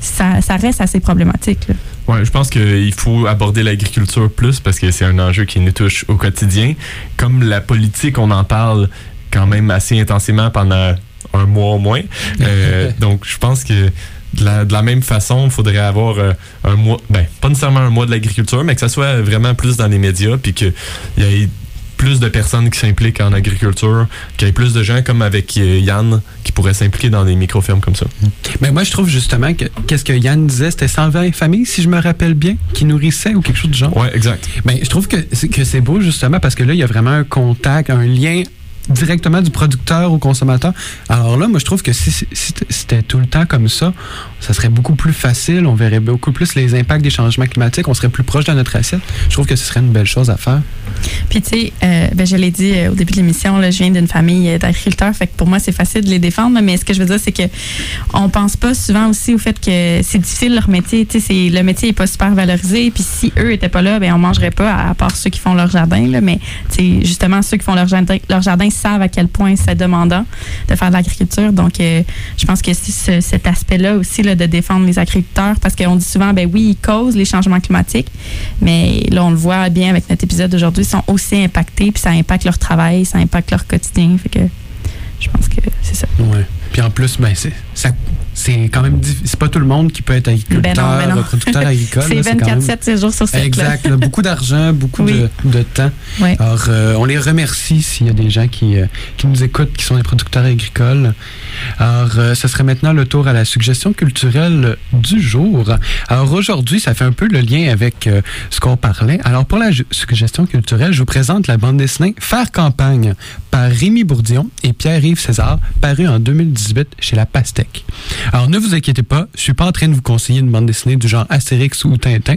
ça, reste assez problématique. Oui, je pense qu'il faut aborder l'agriculture plus parce que c'est un enjeu qui nous touche au quotidien. Comme la politique, on en parle quand même assez intensément pendant un mois au moins. Euh, donc, je pense que de la, de la même façon, il faudrait avoir euh, un mois, ben, pas nécessairement un mois de l'agriculture, mais que ça soit vraiment plus dans les médias, puis qu'il y ait plus de personnes qui s'impliquent en agriculture, qu'il y ait plus de gens comme avec euh, Yann qui pourraient s'impliquer dans des micro-fermes comme ça. Ben moi, je trouve justement que qu'est-ce que Yann disait, c'était 120 familles, si je me rappelle bien, qui nourrissaient ou quelque chose du genre. Ouais, exact. Ben, je trouve que que c'est beau justement parce que là, il y a vraiment un contact, un lien directement du producteur au consommateur. Alors là, moi, je trouve que si, c'était tout le temps comme ça, ça serait beaucoup plus facile. On verrait beaucoup plus les impacts des changements climatiques. On serait plus proche de notre assiette. Je trouve que ce serait une belle chose à faire. Puis, tu sais, euh, ben, je l'ai dit euh, au début de l'émission, je viens d'une famille euh, d'agriculteurs, fait que pour moi, c'est facile de les défendre. mais ce que je veux dire, c'est que on pense pas souvent aussi au fait que c'est difficile leur métier. Tu sais, le métier est pas super valorisé. Puis, si eux étaient pas là, ben on mangerait pas, à, part ceux qui font leur jardin. Mais, tu sais, justement, ceux qui font leur jardin, leur jardin savent à quel point c'est demandant de faire de l'agriculture. Donc, euh, je pense que c'est ce- cet aspect-là aussi de défendre les agriculteurs, parce qu'on dit souvent, ben oui, ils causent les changements climatiques, mais là, on le voit bien avec notre épisode d'aujourd'hui, ils sont aussi impactés, puis ça impacte leur travail, ça impacte leur quotidien. Fait que je pense que c'est ça. Puis en plus, ben, c'est, ça- c'est quand même C'est pas tout le monde qui peut être agriculteur, Ben non, ben non. producteur agricole. C'est là, quand 24-7, même- 7 jours sur 7. Exact. là, beaucoup d'argent, beaucoup Oui. de, de temps. Ouais. Alors, euh, on les remercie s'il y a des gens qui, euh, qui nous écoutent, qui sont des producteurs agricoles. Alors, euh, ce serait maintenant le tour à la suggestion culturelle du jour. Alors, aujourd'hui, ça fait un peu le lien avec euh, ce qu'on parlait. Alors, pour la suggestion culturelle, je vous présente la bande dessinée Faire campagne par Rémi Bourdillon et Pierre-Yves César, paru en 2018 chez La Pastèque. Alors, ne vous inquiétez pas, je suis pas en train de vous conseiller une bande dessinée du genre Astérix ou Tintin.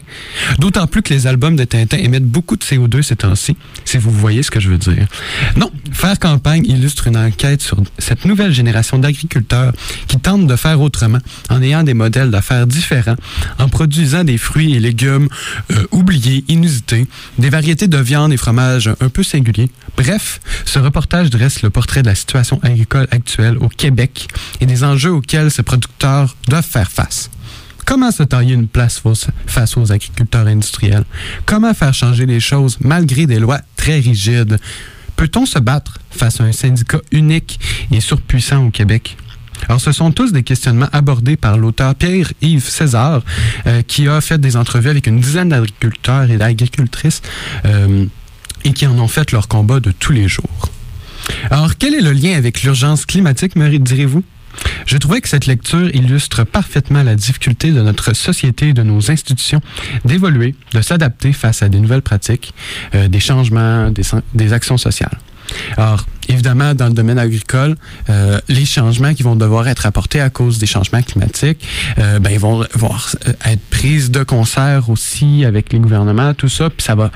D'autant plus que les albums de Tintin émettent beaucoup de CO2 ces temps-ci, si vous voyez ce que je veux dire. Non, Faire campagne illustre une enquête sur cette nouvelle génération d'agriculteurs qui tentent de faire autrement en ayant des modèles d'affaires différents, en produisant des fruits et légumes euh, oubliés, inusités, des variétés de viande et fromages un peu singuliers. Bref, ce reportage dresse le portrait de la situation agricole actuelle au Québec et des enjeux auxquels ces producteurs doivent faire face. Comment se tailler une place face- aux agriculteurs industriels? Comment faire changer les choses malgré des lois très rigides? Peut-on se battre face à un syndicat unique et surpuissant au Québec? Alors, ce sont tous des questionnements abordés par l'auteur Pierre-Yves César, euh, qui a fait des entrevues avec une dizaine d'agriculteurs et d'agricultrices euh, et qui en ont fait leur combat de tous les jours. Alors, quel est le lien avec l'urgence climatique, me direz-vous? Je trouvais que cette lecture illustre parfaitement la difficulté de notre société et de nos institutions d'évoluer, de s'adapter face à des nouvelles pratiques, euh, des changements, des, des actions sociales. Alors, évidemment, dans le domaine agricole, euh, les changements qui vont devoir être apportés à cause des changements climatiques, euh, ben, ils vont, vont euh, être prises de concert aussi avec les gouvernements, tout ça. Puis ça va,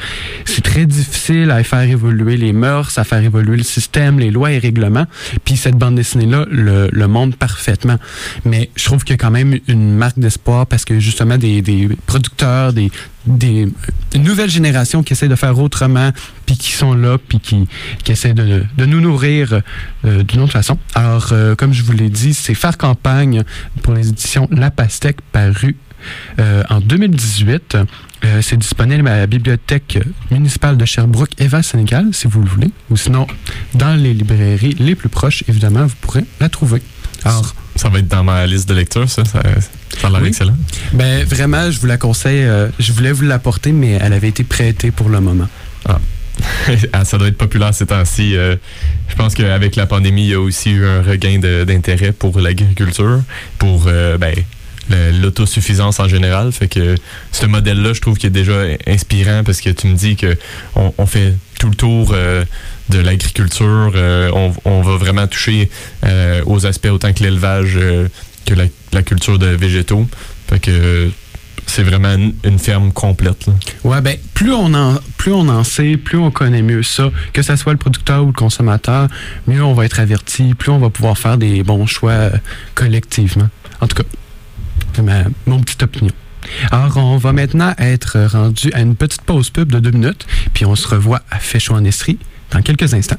c'est très difficile à faire évoluer les mœurs, à faire évoluer le système, les lois et règlements. Puis cette bande dessinée-là le, le montre parfaitement. Mais je trouve qu'il y a quand même une marque d'espoir parce que justement des, des producteurs, des, des une nouvelle génération qui essaie de faire autrement, puis qui sont là, puis qui, qui essaient de nous nourrir euh, d'une autre façon. Alors, euh, comme je vous l'ai dit, c'est Faire campagne pour les éditions La Pastèque, paru euh, en 2018. Euh, c'est disponible à la bibliothèque municipale de Sherbrooke, Eva Sénégal, si vous le voulez. Ou sinon, dans les librairies les plus proches, évidemment, vous pourrez la trouver. Alors, Ça va être dans ma liste de lecture, ça. Ça, ça a l'air Oui. excellent. ben vraiment, je vous la conseille. euh, je voulais vous l'apporter, mais elle avait été prêtée pour le moment. Ah, ça doit être populaire ces temps-ci. Euh, je pense qu'avec la pandémie, il y a aussi eu un regain d'intérêt pour l'agriculture, pour euh, ben, l'autosuffisance en général. Fait que ce modèle-là, je trouve qu'il est déjà inspirant parce que tu me dis que on, fait tout le tour euh, de l'agriculture. euh, on, on va vraiment toucher aux aspects autant que l'élevage que la, la culture de végétaux. Fait que c'est vraiment une, ferme complète. là. Ouais, ben plus on en plus on en sait, plus on connaît mieux ça, que ce soit le producteur ou le consommateur, mieux on va être averti, plus on va pouvoir faire des bons choix euh, collectivement. En tout cas, c'est ma mon petite opinion. Alors, on va maintenant être rendu à une petite pause pub de deux minutes, puis on se revoit à Féchaud en Estrie dans quelques instants.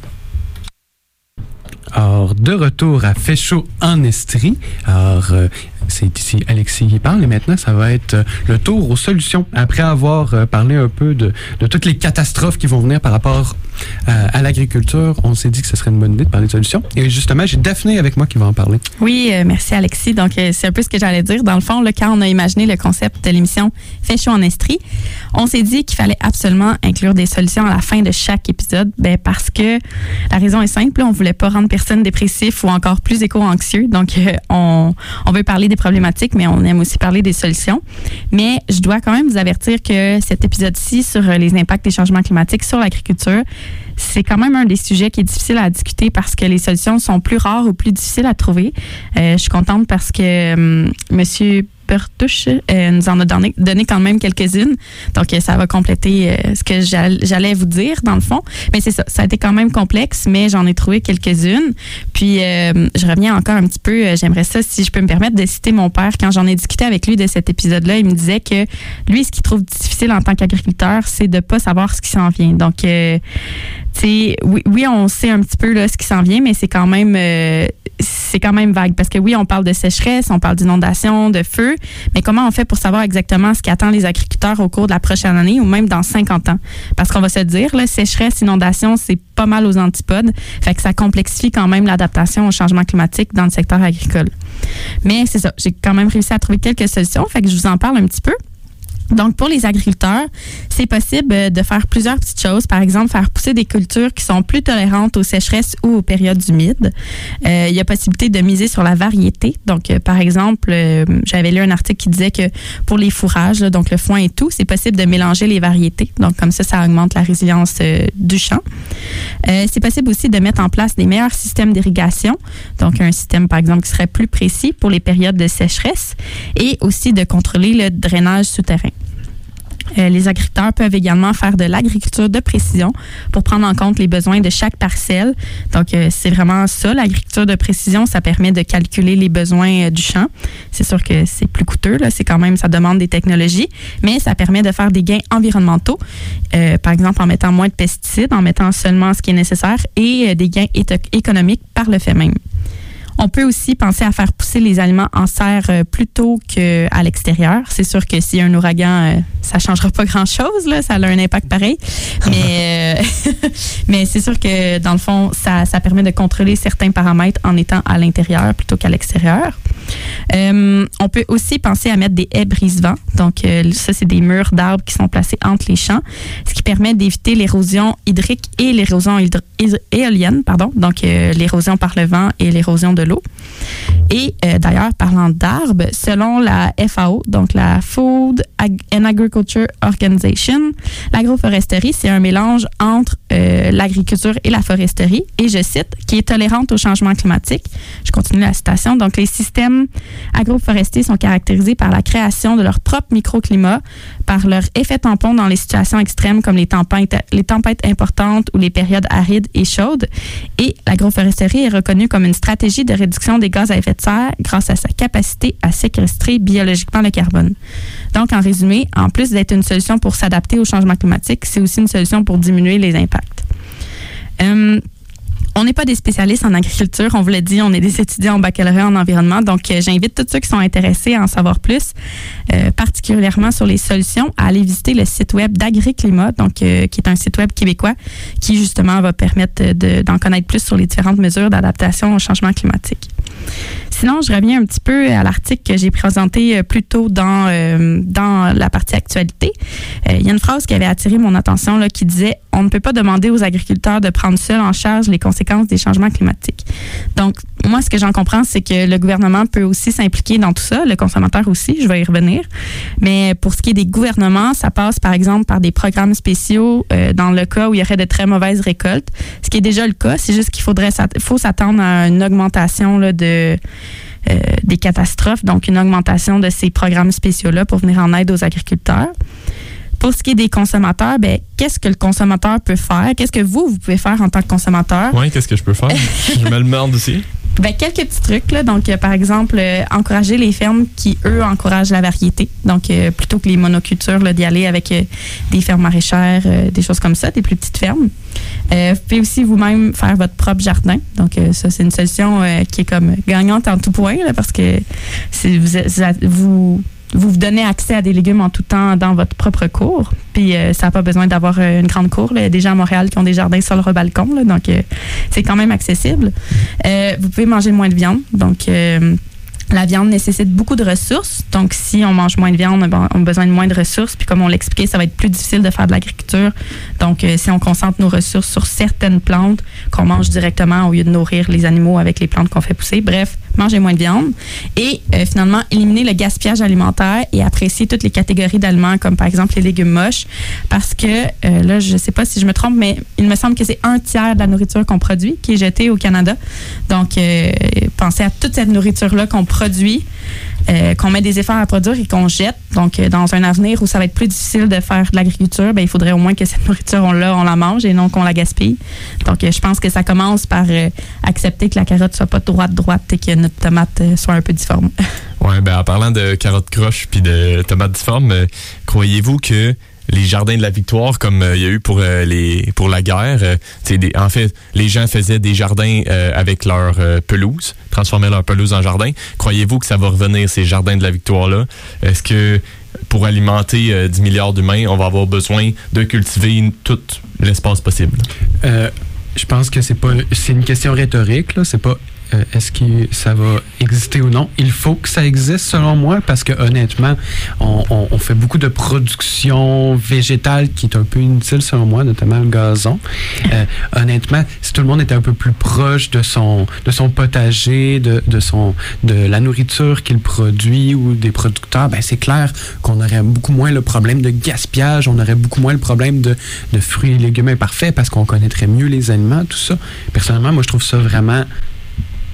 Alors, de retour à Féchaud en Estrie. Alors, euh, c'est ici Alexis qui parle et maintenant, ça va être euh, le tour aux solutions. Après avoir euh, parlé un peu de, de toutes les catastrophes qui vont venir par rapport euh, à l'agriculture, on s'est dit que ce serait une bonne idée de parler de solutions. Et justement, j'ai Daphné avec moi qui va en parler. Oui, euh, merci Alexis. Donc, euh, c'est un peu ce que j'allais dire. Dans le fond, là, quand on a imaginé le concept de l'émission Fait chaud en Estrie, on s'est dit qu'il fallait absolument inclure des solutions à la fin de chaque épisode. Ben, parce que la raison est simple, on voulait pas rendre personne dépressif ou encore plus éco-anxieux. Donc, on, on veut parler des problématiques, mais on aime aussi parler des solutions. Mais je dois quand même vous avertir que cet épisode-ci sur les impacts des changements climatiques sur l'agriculture, c'est quand même un des sujets qui est difficile à discuter parce que les solutions sont plus rares ou plus difficiles à trouver. Euh, je suis contente parce que hum, Monsieur Bertouche euh, nous en a donné, donné quand même quelques-unes. Donc, euh, ça va compléter euh, ce que j'all- j'allais vous dire, dans le fond. Mais c'est ça, ça a été quand même complexe, mais j'en ai trouvé quelques-unes. Puis, euh, je reviens encore un petit peu. J'aimerais ça, si je peux me permettre, de citer mon père. Quand j'en ai discuté avec lui de cet épisode-là, il me disait que lui, ce qu'il trouve difficile en tant qu'agriculteur, c'est de pas savoir ce qui s'en vient. Donc, tu oui, oui, on sait un petit peu là, ce qui s'en vient, mais c'est quand même c'est quand même vague parce que oui, on parle de sécheresse, on parle d'inondation, de feu, mais comment on fait pour savoir exactement ce qui attend les agriculteurs au cours de la prochaine année ou même dans 50 ans? Parce qu'on va se dire sécheresse, inondation, c'est pas mal aux antipodes, fait que ça complexifie quand même l'adaptation au changement climatique dans le secteur agricole. Mais c'est ça, j'ai quand même réussi à trouver quelques solutions, fait que je vous en parle un petit peu. Donc, pour les agriculteurs, c'est possible euh, de faire plusieurs petites choses. Par exemple, faire pousser des cultures qui sont plus tolérantes aux sécheresses ou aux périodes humides. Euh, il y a possibilité de miser sur la variété. Donc, euh, par exemple, j'avais lu un article qui disait que pour les fourrages, donc le foin et tout, c'est possible de mélanger les variétés. Donc, comme ça, ça augmente la résilience du champ. C'est possible aussi de mettre en place des meilleurs systèmes d'irrigation. Donc, un système, par exemple, qui serait plus précis pour les périodes de sécheresse et aussi de contrôler le drainage souterrain. Euh, les agriculteurs peuvent également faire de l'agriculture de précision pour prendre en compte les besoins de chaque parcelle. Donc, euh, c'est vraiment ça, l'agriculture de précision. Ça permet de calculer les besoins euh, du champ. C'est sûr que c'est plus coûteux, là. C'est quand même, ça demande des technologies, mais ça permet de faire des gains environnementaux. Par exemple, en mettant moins de pesticides, en mettant seulement ce qui est nécessaire et des gains économiques par le fait même. On peut aussi penser à faire pousser les aliments en serre euh, plutôt qu'à l'extérieur. C'est sûr que s'il y a un ouragan, euh, ça changera pas grand-chose, là, ça a un impact pareil. Mais, euh, mais c'est sûr que dans le fond, ça, ça permet de contrôler certains paramètres en étant à l'intérieur plutôt qu'à l'extérieur. Euh, on peut aussi penser à mettre des haies brise-vent. Donc, euh, ça, c'est des murs d'arbres qui sont placés entre les champs, ce qui permet d'éviter l'érosion hydrique et l'érosion éolienne, pardon. Donc, euh, l'érosion par le vent et l'érosion de l'eau. Et d'ailleurs, parlant d'arbres, selon la FAO, donc la Food and Agriculture Organization, l'agroforesterie, c'est un mélange entre l'agriculture et la foresterie, et je cite, qui est tolérante au changement climatique. Je continue la citation. Donc, les systèmes agroforestiers sont caractérisés par la création de leur propre microclimat, par leur effet tampon dans les situations extrêmes comme les tempêtes, importantes ou les périodes arides et chaudes. Et l'agroforesterie est reconnue comme une stratégie de réduction des gaz à effet de serre grâce à sa capacité à séquestrer biologiquement le carbone. Donc, en résumé, en plus d'être une solution pour s'adapter au changement climatique, c'est aussi une solution pour diminuer les impacts. Euh, on n'est pas des spécialistes en agriculture, on vous l'a dit, on est des étudiants en baccalauréat en environnement. Donc, euh, j'invite tous ceux qui sont intéressés à en savoir plus, euh, particulièrement sur les solutions, à aller visiter le site web d'AgriClimat, donc euh, qui est un site web québécois qui justement va permettre de- d'en connaître plus sur les différentes mesures d'adaptation au changement climatique. Sinon, je reviens un petit peu à l'article que j'ai présenté euh, plus tôt dans, euh, dans la partie actualité. Euh, Il y a une phrase qui avait attiré mon attention là, qui disait On ne peut pas demander aux agriculteurs de prendre seuls en charge les conséquences des changements climatiques. Donc, moi, ce que j'en comprends, c'est que le gouvernement peut aussi s'impliquer dans tout ça, le consommateur aussi, je vais y revenir. Mais pour ce qui est des gouvernements, ça passe par exemple par des programmes spéciaux euh, dans le cas où il y aurait de très mauvaises récoltes, ce qui est déjà le cas. C'est juste qu'il faudrait faut s'attendre à une augmentation là, de euh, des catastrophes, donc une augmentation de ces programmes spéciaux-là pour venir en aide aux agriculteurs. Pour ce qui est des consommateurs, ben, qu'est-ce que le consommateur peut faire? Qu'est-ce que vous, vous pouvez faire en tant que consommateur? Ouais, qu'est-ce que je peux faire? je me le demande aussi. Ben, quelques petits trucs. Là. Donc, euh, par exemple, euh, encourager les fermes qui, eux, encouragent la variété. Donc, euh, plutôt que les monocultures, d'y aller avec euh, des fermes maraîchères, euh, des choses comme ça, des plus petites fermes. Euh, vous pouvez aussi vous-même faire votre propre jardin. Donc, ça, c'est une solution qui est comme gagnante en tout point, là, parce que vous, vous vous vous donnez accès à des légumes en tout temps dans votre propre cour. Puis euh, ça n'a pas besoin d'avoir euh, une grande cour. Il y a des gens à Montréal qui ont des jardins sur leur balcon, donc euh, c'est quand même accessible. Vous pouvez manger moins de viande, donc la viande nécessite beaucoup de ressources. Donc, si on mange moins de viande, ben, on a besoin de moins de ressources. Puis, comme on l'expliquait, ça va être plus difficile de faire de l'agriculture. Donc, si on concentre nos ressources sur certaines plantes qu'on mange directement au lieu de nourrir les animaux avec les plantes qu'on fait pousser. Bref, manger moins de viande. Et euh, finalement, éliminer le gaspillage alimentaire et apprécier toutes les catégories d'aliments, comme par exemple les légumes moches. Parce que, euh, là, je ne sais pas si je me trompe, mais il me semble que c'est un tiers de la nourriture qu'on produit qui est jetée au Canada. Donc, euh, pensez à toute cette nourriture-là qu'on produit, euh, qu'on met des efforts à produire et qu'on jette. Donc, euh, dans un avenir où ça va être plus difficile de faire de l'agriculture, ben, il faudrait au moins que cette nourriture, on l'a, on la mange et non qu'on la gaspille. Donc, euh, je pense que ça commence par accepter que la carotte soit pas droite droite et que notre tomate soit un peu difforme. Ouais, ben en parlant de carottes croches puis de tomates difformes, euh, croyez-vous que les jardins de la victoire, comme euh, il y a eu pour euh, les pour la guerre, euh, en fait, les gens faisaient des jardins avec leur pelouse, transformaient leur pelouse en jardin. Croyez-vous que ça va revenir ces jardins de la victoire là Est-ce que pour alimenter euh, 10 milliards d'humains, on va avoir besoin de cultiver tout l'espace possible? Je pense que c'est pas c'est une question rhétorique c'est pas euh, est-ce que ça va exister ou non? Il faut que ça existe selon moi parce que honnêtement on, fait beaucoup de production végétale qui est un peu inutile selon moi notamment le gazon Euh, honnêtement si tout le monde était un peu plus proche de son de son potager de, de son de la nourriture qu'il produit ou des producteurs ben c'est clair qu'on aurait beaucoup moins le problème de gaspillage on aurait beaucoup moins le problème de de fruits et légumes imparfaits parce qu'on connaîtrait mieux les aliments, tout ça. Personnellement, moi, je trouve ça vraiment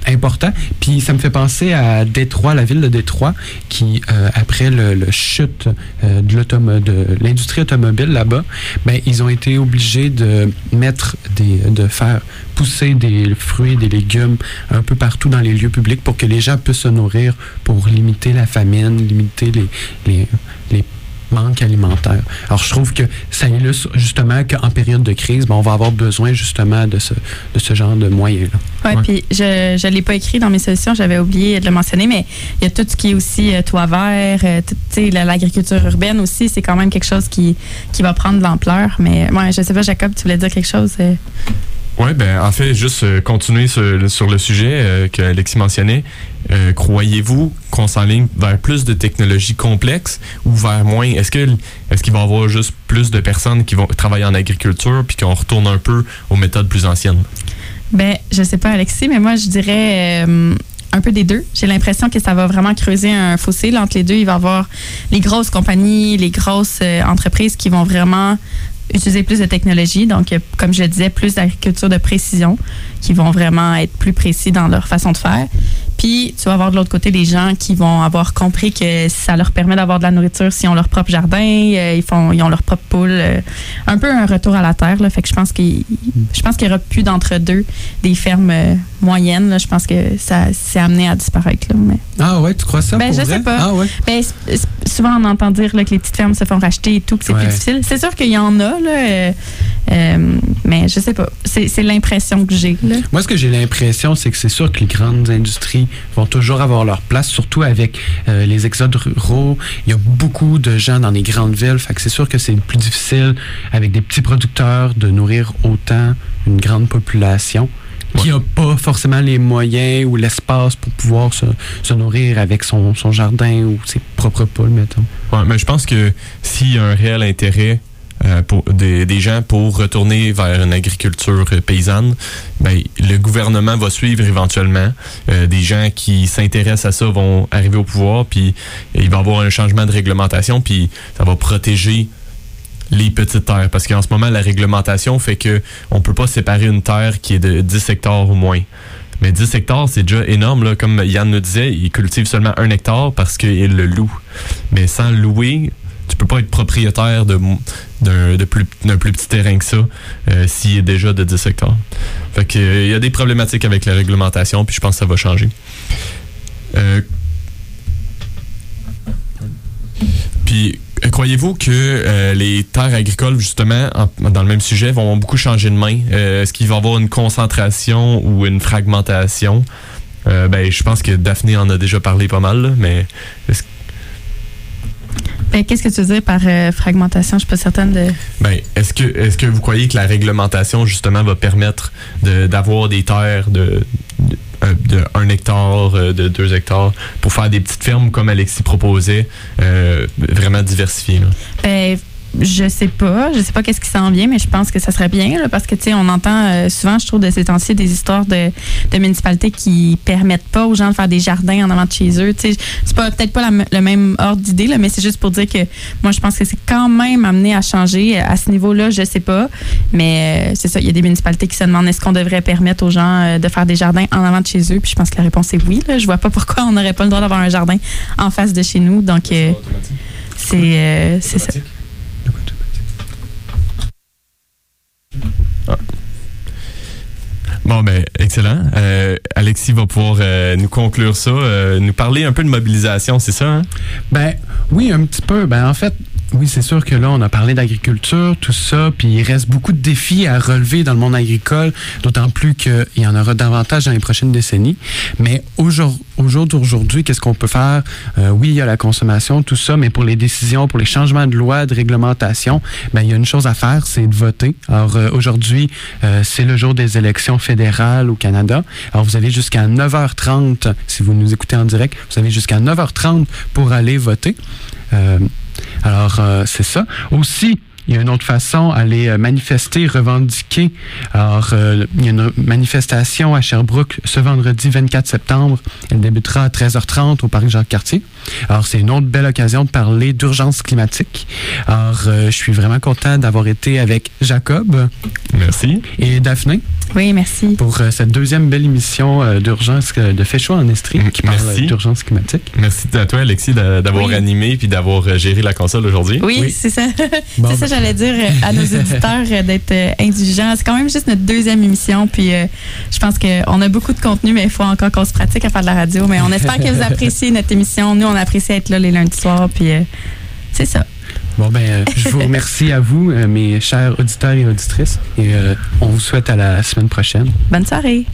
important. Puis ça me fait penser à Détroit, la ville de Détroit, qui, euh, après le, chute euh, de l'industrie automobile là-bas, ben, ils ont été obligés de mettre des, de faire pousser des fruits des légumes un peu partout dans les lieux publics pour que les gens puissent se nourrir, pour limiter la famine, limiter les, les manque alimentaire. Alors, je trouve que ça illustre justement qu'en période de crise, ben, on va avoir besoin justement de ce, de ce genre de moyens-là. Ouais. puis je ne l'ai pas écrit dans mes solutions, j'avais oublié de le mentionner, mais il y a tout ce qui est aussi euh, toit vert, euh, l'agriculture urbaine aussi, c'est quand même quelque chose qui, qui va prendre de l'ampleur. Mais ouais, je sais pas, Jacob, tu voulais dire quelque chose? euh? Oui, ben en fait, juste euh, continuer sur, le sujet euh, que Alexis mentionnait. Euh, Croyez-vous qu'on s'enligne vers plus de technologies complexes ou vers moins? Est-ce qu'il va y avoir juste plus de personnes qui vont travailler en agriculture puis qu'on retourne un peu aux méthodes plus anciennes? Ben, je sais pas, Alexis, mais moi, je dirais euh, un peu des deux. J'ai l'impression que ça va vraiment creuser un fossé là, entre les deux. Il va y avoir les grosses compagnies, les grosses entreprises qui vont vraiment utiliser plus de technologie. Donc, euh, comme je disais, plus d'agriculture de précision, qui vont vraiment être plus précis dans leur façon de faire. Puis, tu vas avoir de l'autre côté des gens qui vont avoir compris que ça leur permet d'avoir de la nourriture s'ils ont leur propre jardin, euh, ils, font, ils ont leur propre poule. euh, un peu un retour à la terre. Là, fait que je pense qu'il je pense qu'il y aura plus d'entre-deux des fermes euh, moyennes. là. Je pense que ça s'est amené à disparaître. Là, mais... Ah ouais, tu crois ça? Ben, pour je vrai? sais pas. Ah ouais. Ben, souvent, on entend dire là, que les petites fermes se font racheter et tout, que c'est Ouais. plus difficile. C'est sûr qu'il y en a, là, mais je sais pas. C'est c'est l'impression que j'ai. là. Moi, ce que j'ai l'impression, c'est que c'est sûr que les grandes industries vont toujours avoir leur place, surtout avec euh, les exodes ruraux. Il y a beaucoup de gens dans les grandes villes. Fait que c'est sûr que c'est plus difficile avec des petits producteurs de nourrir autant une grande population qui n'a pas forcément les moyens ou l'espace pour pouvoir se, se nourrir avec son, son jardin ou ses propres poules, mettons. Ouais, mais je pense que s'il y a un réel intérêt des, des gens pour retourner vers une agriculture euh, paysanne, ben, le gouvernement va suivre éventuellement. Euh, des gens qui s'intéressent à ça vont arriver au pouvoir, puis il va y avoir un changement de réglementation, puis ça va protéger les petites terres. Parce qu'en ce moment, la réglementation fait que on peut pas séparer une terre qui est de 10 hectares ou moins. Mais 10 hectares, c'est déjà énorme. Là. Comme Yann nous disait, il cultive seulement un hectare parce qu'il le loue. Mais sans louer, tu peux pas être propriétaire d'un, de plus, plus petit terrain que ça euh, s'il est déjà de 10 hectares. Fait que, euh, il y a des problématiques avec la réglementation, puis je pense que ça va changer. Euh, puis, euh, croyez-vous que les terres agricoles, justement, en- dans le même sujet, vont beaucoup changer de main? Est-ce qu'il va y avoir une concentration ou une fragmentation? Ben, je pense que Daphné en a déjà parlé pas mal, mais Ben, Qu'est-ce que tu veux dire par euh, fragmentation? Je suis pas certaine de. Ben, est-ce que, est-ce que vous croyez que la réglementation, justement, va permettre de- d'avoir des terres de, de, un hectare, euh, de deux hectares, pour faire des petites fermes comme Alexis proposait, euh, vraiment diversifiées? là? Ben, je sais pas. Je sais pas qu'est-ce qui s'en vient, mais je pense que ça serait bien, là, parce que, tu sais, on entend euh, souvent, je trouve, de ces temps-ci, des histoires de, de municipalités qui permettent pas aux gens de faire des jardins en avant de chez eux. Tu sais, c'est pas, peut-être pas la le même ordre d'idée, là, mais c'est juste pour dire que moi, je pense que c'est quand même amené à changer. À ce niveau-là, je sais pas. Mais euh, c'est ça, il y a des municipalités qui se demandent est-ce qu'on devrait permettre aux gens euh, de faire des jardins en avant de chez eux? Puis je pense que la réponse est oui. Là. Je vois pas pourquoi on n'aurait pas le droit d'avoir un jardin en face de chez nous. Donc, euh, c'est euh, c'est ça. Bon, ben, excellent. Euh, Alexis va pouvoir euh, nous conclure ça, euh, nous parler un peu de mobilisation, c'est ça? Hein? Ben oui, un petit peu. Ben en fait, oui, c'est sûr que là, on a parlé d'agriculture, tout ça, puis il reste beaucoup de défis à relever dans le monde agricole, d'autant plus qu'il y en aura davantage dans les prochaines décennies. Mais au jour, au jour d'aujourd'hui, qu'est-ce qu'on peut faire? Euh, oui, il y a la consommation, tout ça, mais pour les décisions, pour les changements de loi, de réglementation, ben il y a une chose à faire, c'est de voter. Alors euh, aujourd'hui, euh, c'est le jour des élections fédérales au Canada. Alors vous avez jusqu'à 9h30, si vous nous écoutez en direct, vous avez jusqu'à 9h30 pour aller voter. Alors, euh, c'est ça. Aussi, il y a une autre façon, aller euh, manifester, revendiquer. Alors, euh, il y a une manifestation à Sherbrooke ce vendredi 24 septembre. Elle débutera à 13h30 au Parc Jacques-Cartier. Alors, c'est une autre belle occasion de parler d'urgence climatique. Alors, euh, je suis vraiment content d'avoir été avec Jacob Merci. et Daphné Oui, merci. pour euh, cette deuxième belle émission euh, d'urgence euh, de chaud en Estrie Mm, qui parle merci. euh, d'urgence climatique. Merci à toi, Alexis, d'a- d'avoir Oui. animé puis d'avoir euh, géré la console aujourd'hui. Oui, Oui. c'est ça. Bon, c'est ça, ben. j'allais dire à nos auditeurs euh, d'être euh, indulgents. C'est quand même juste notre deuxième émission, puis euh, je pense qu'on a beaucoup de contenu, mais il faut encore qu'on se pratique à faire de la radio. Mais on espère que vous appréciez notre émission. Nous, on apprécie être là les lundis soirs, puis euh, c'est ça. Bon, ben, euh, je vous remercie à vous, euh, mes chers auditeurs et auditrices, et euh, on vous souhaite à la semaine prochaine. Bonne soirée.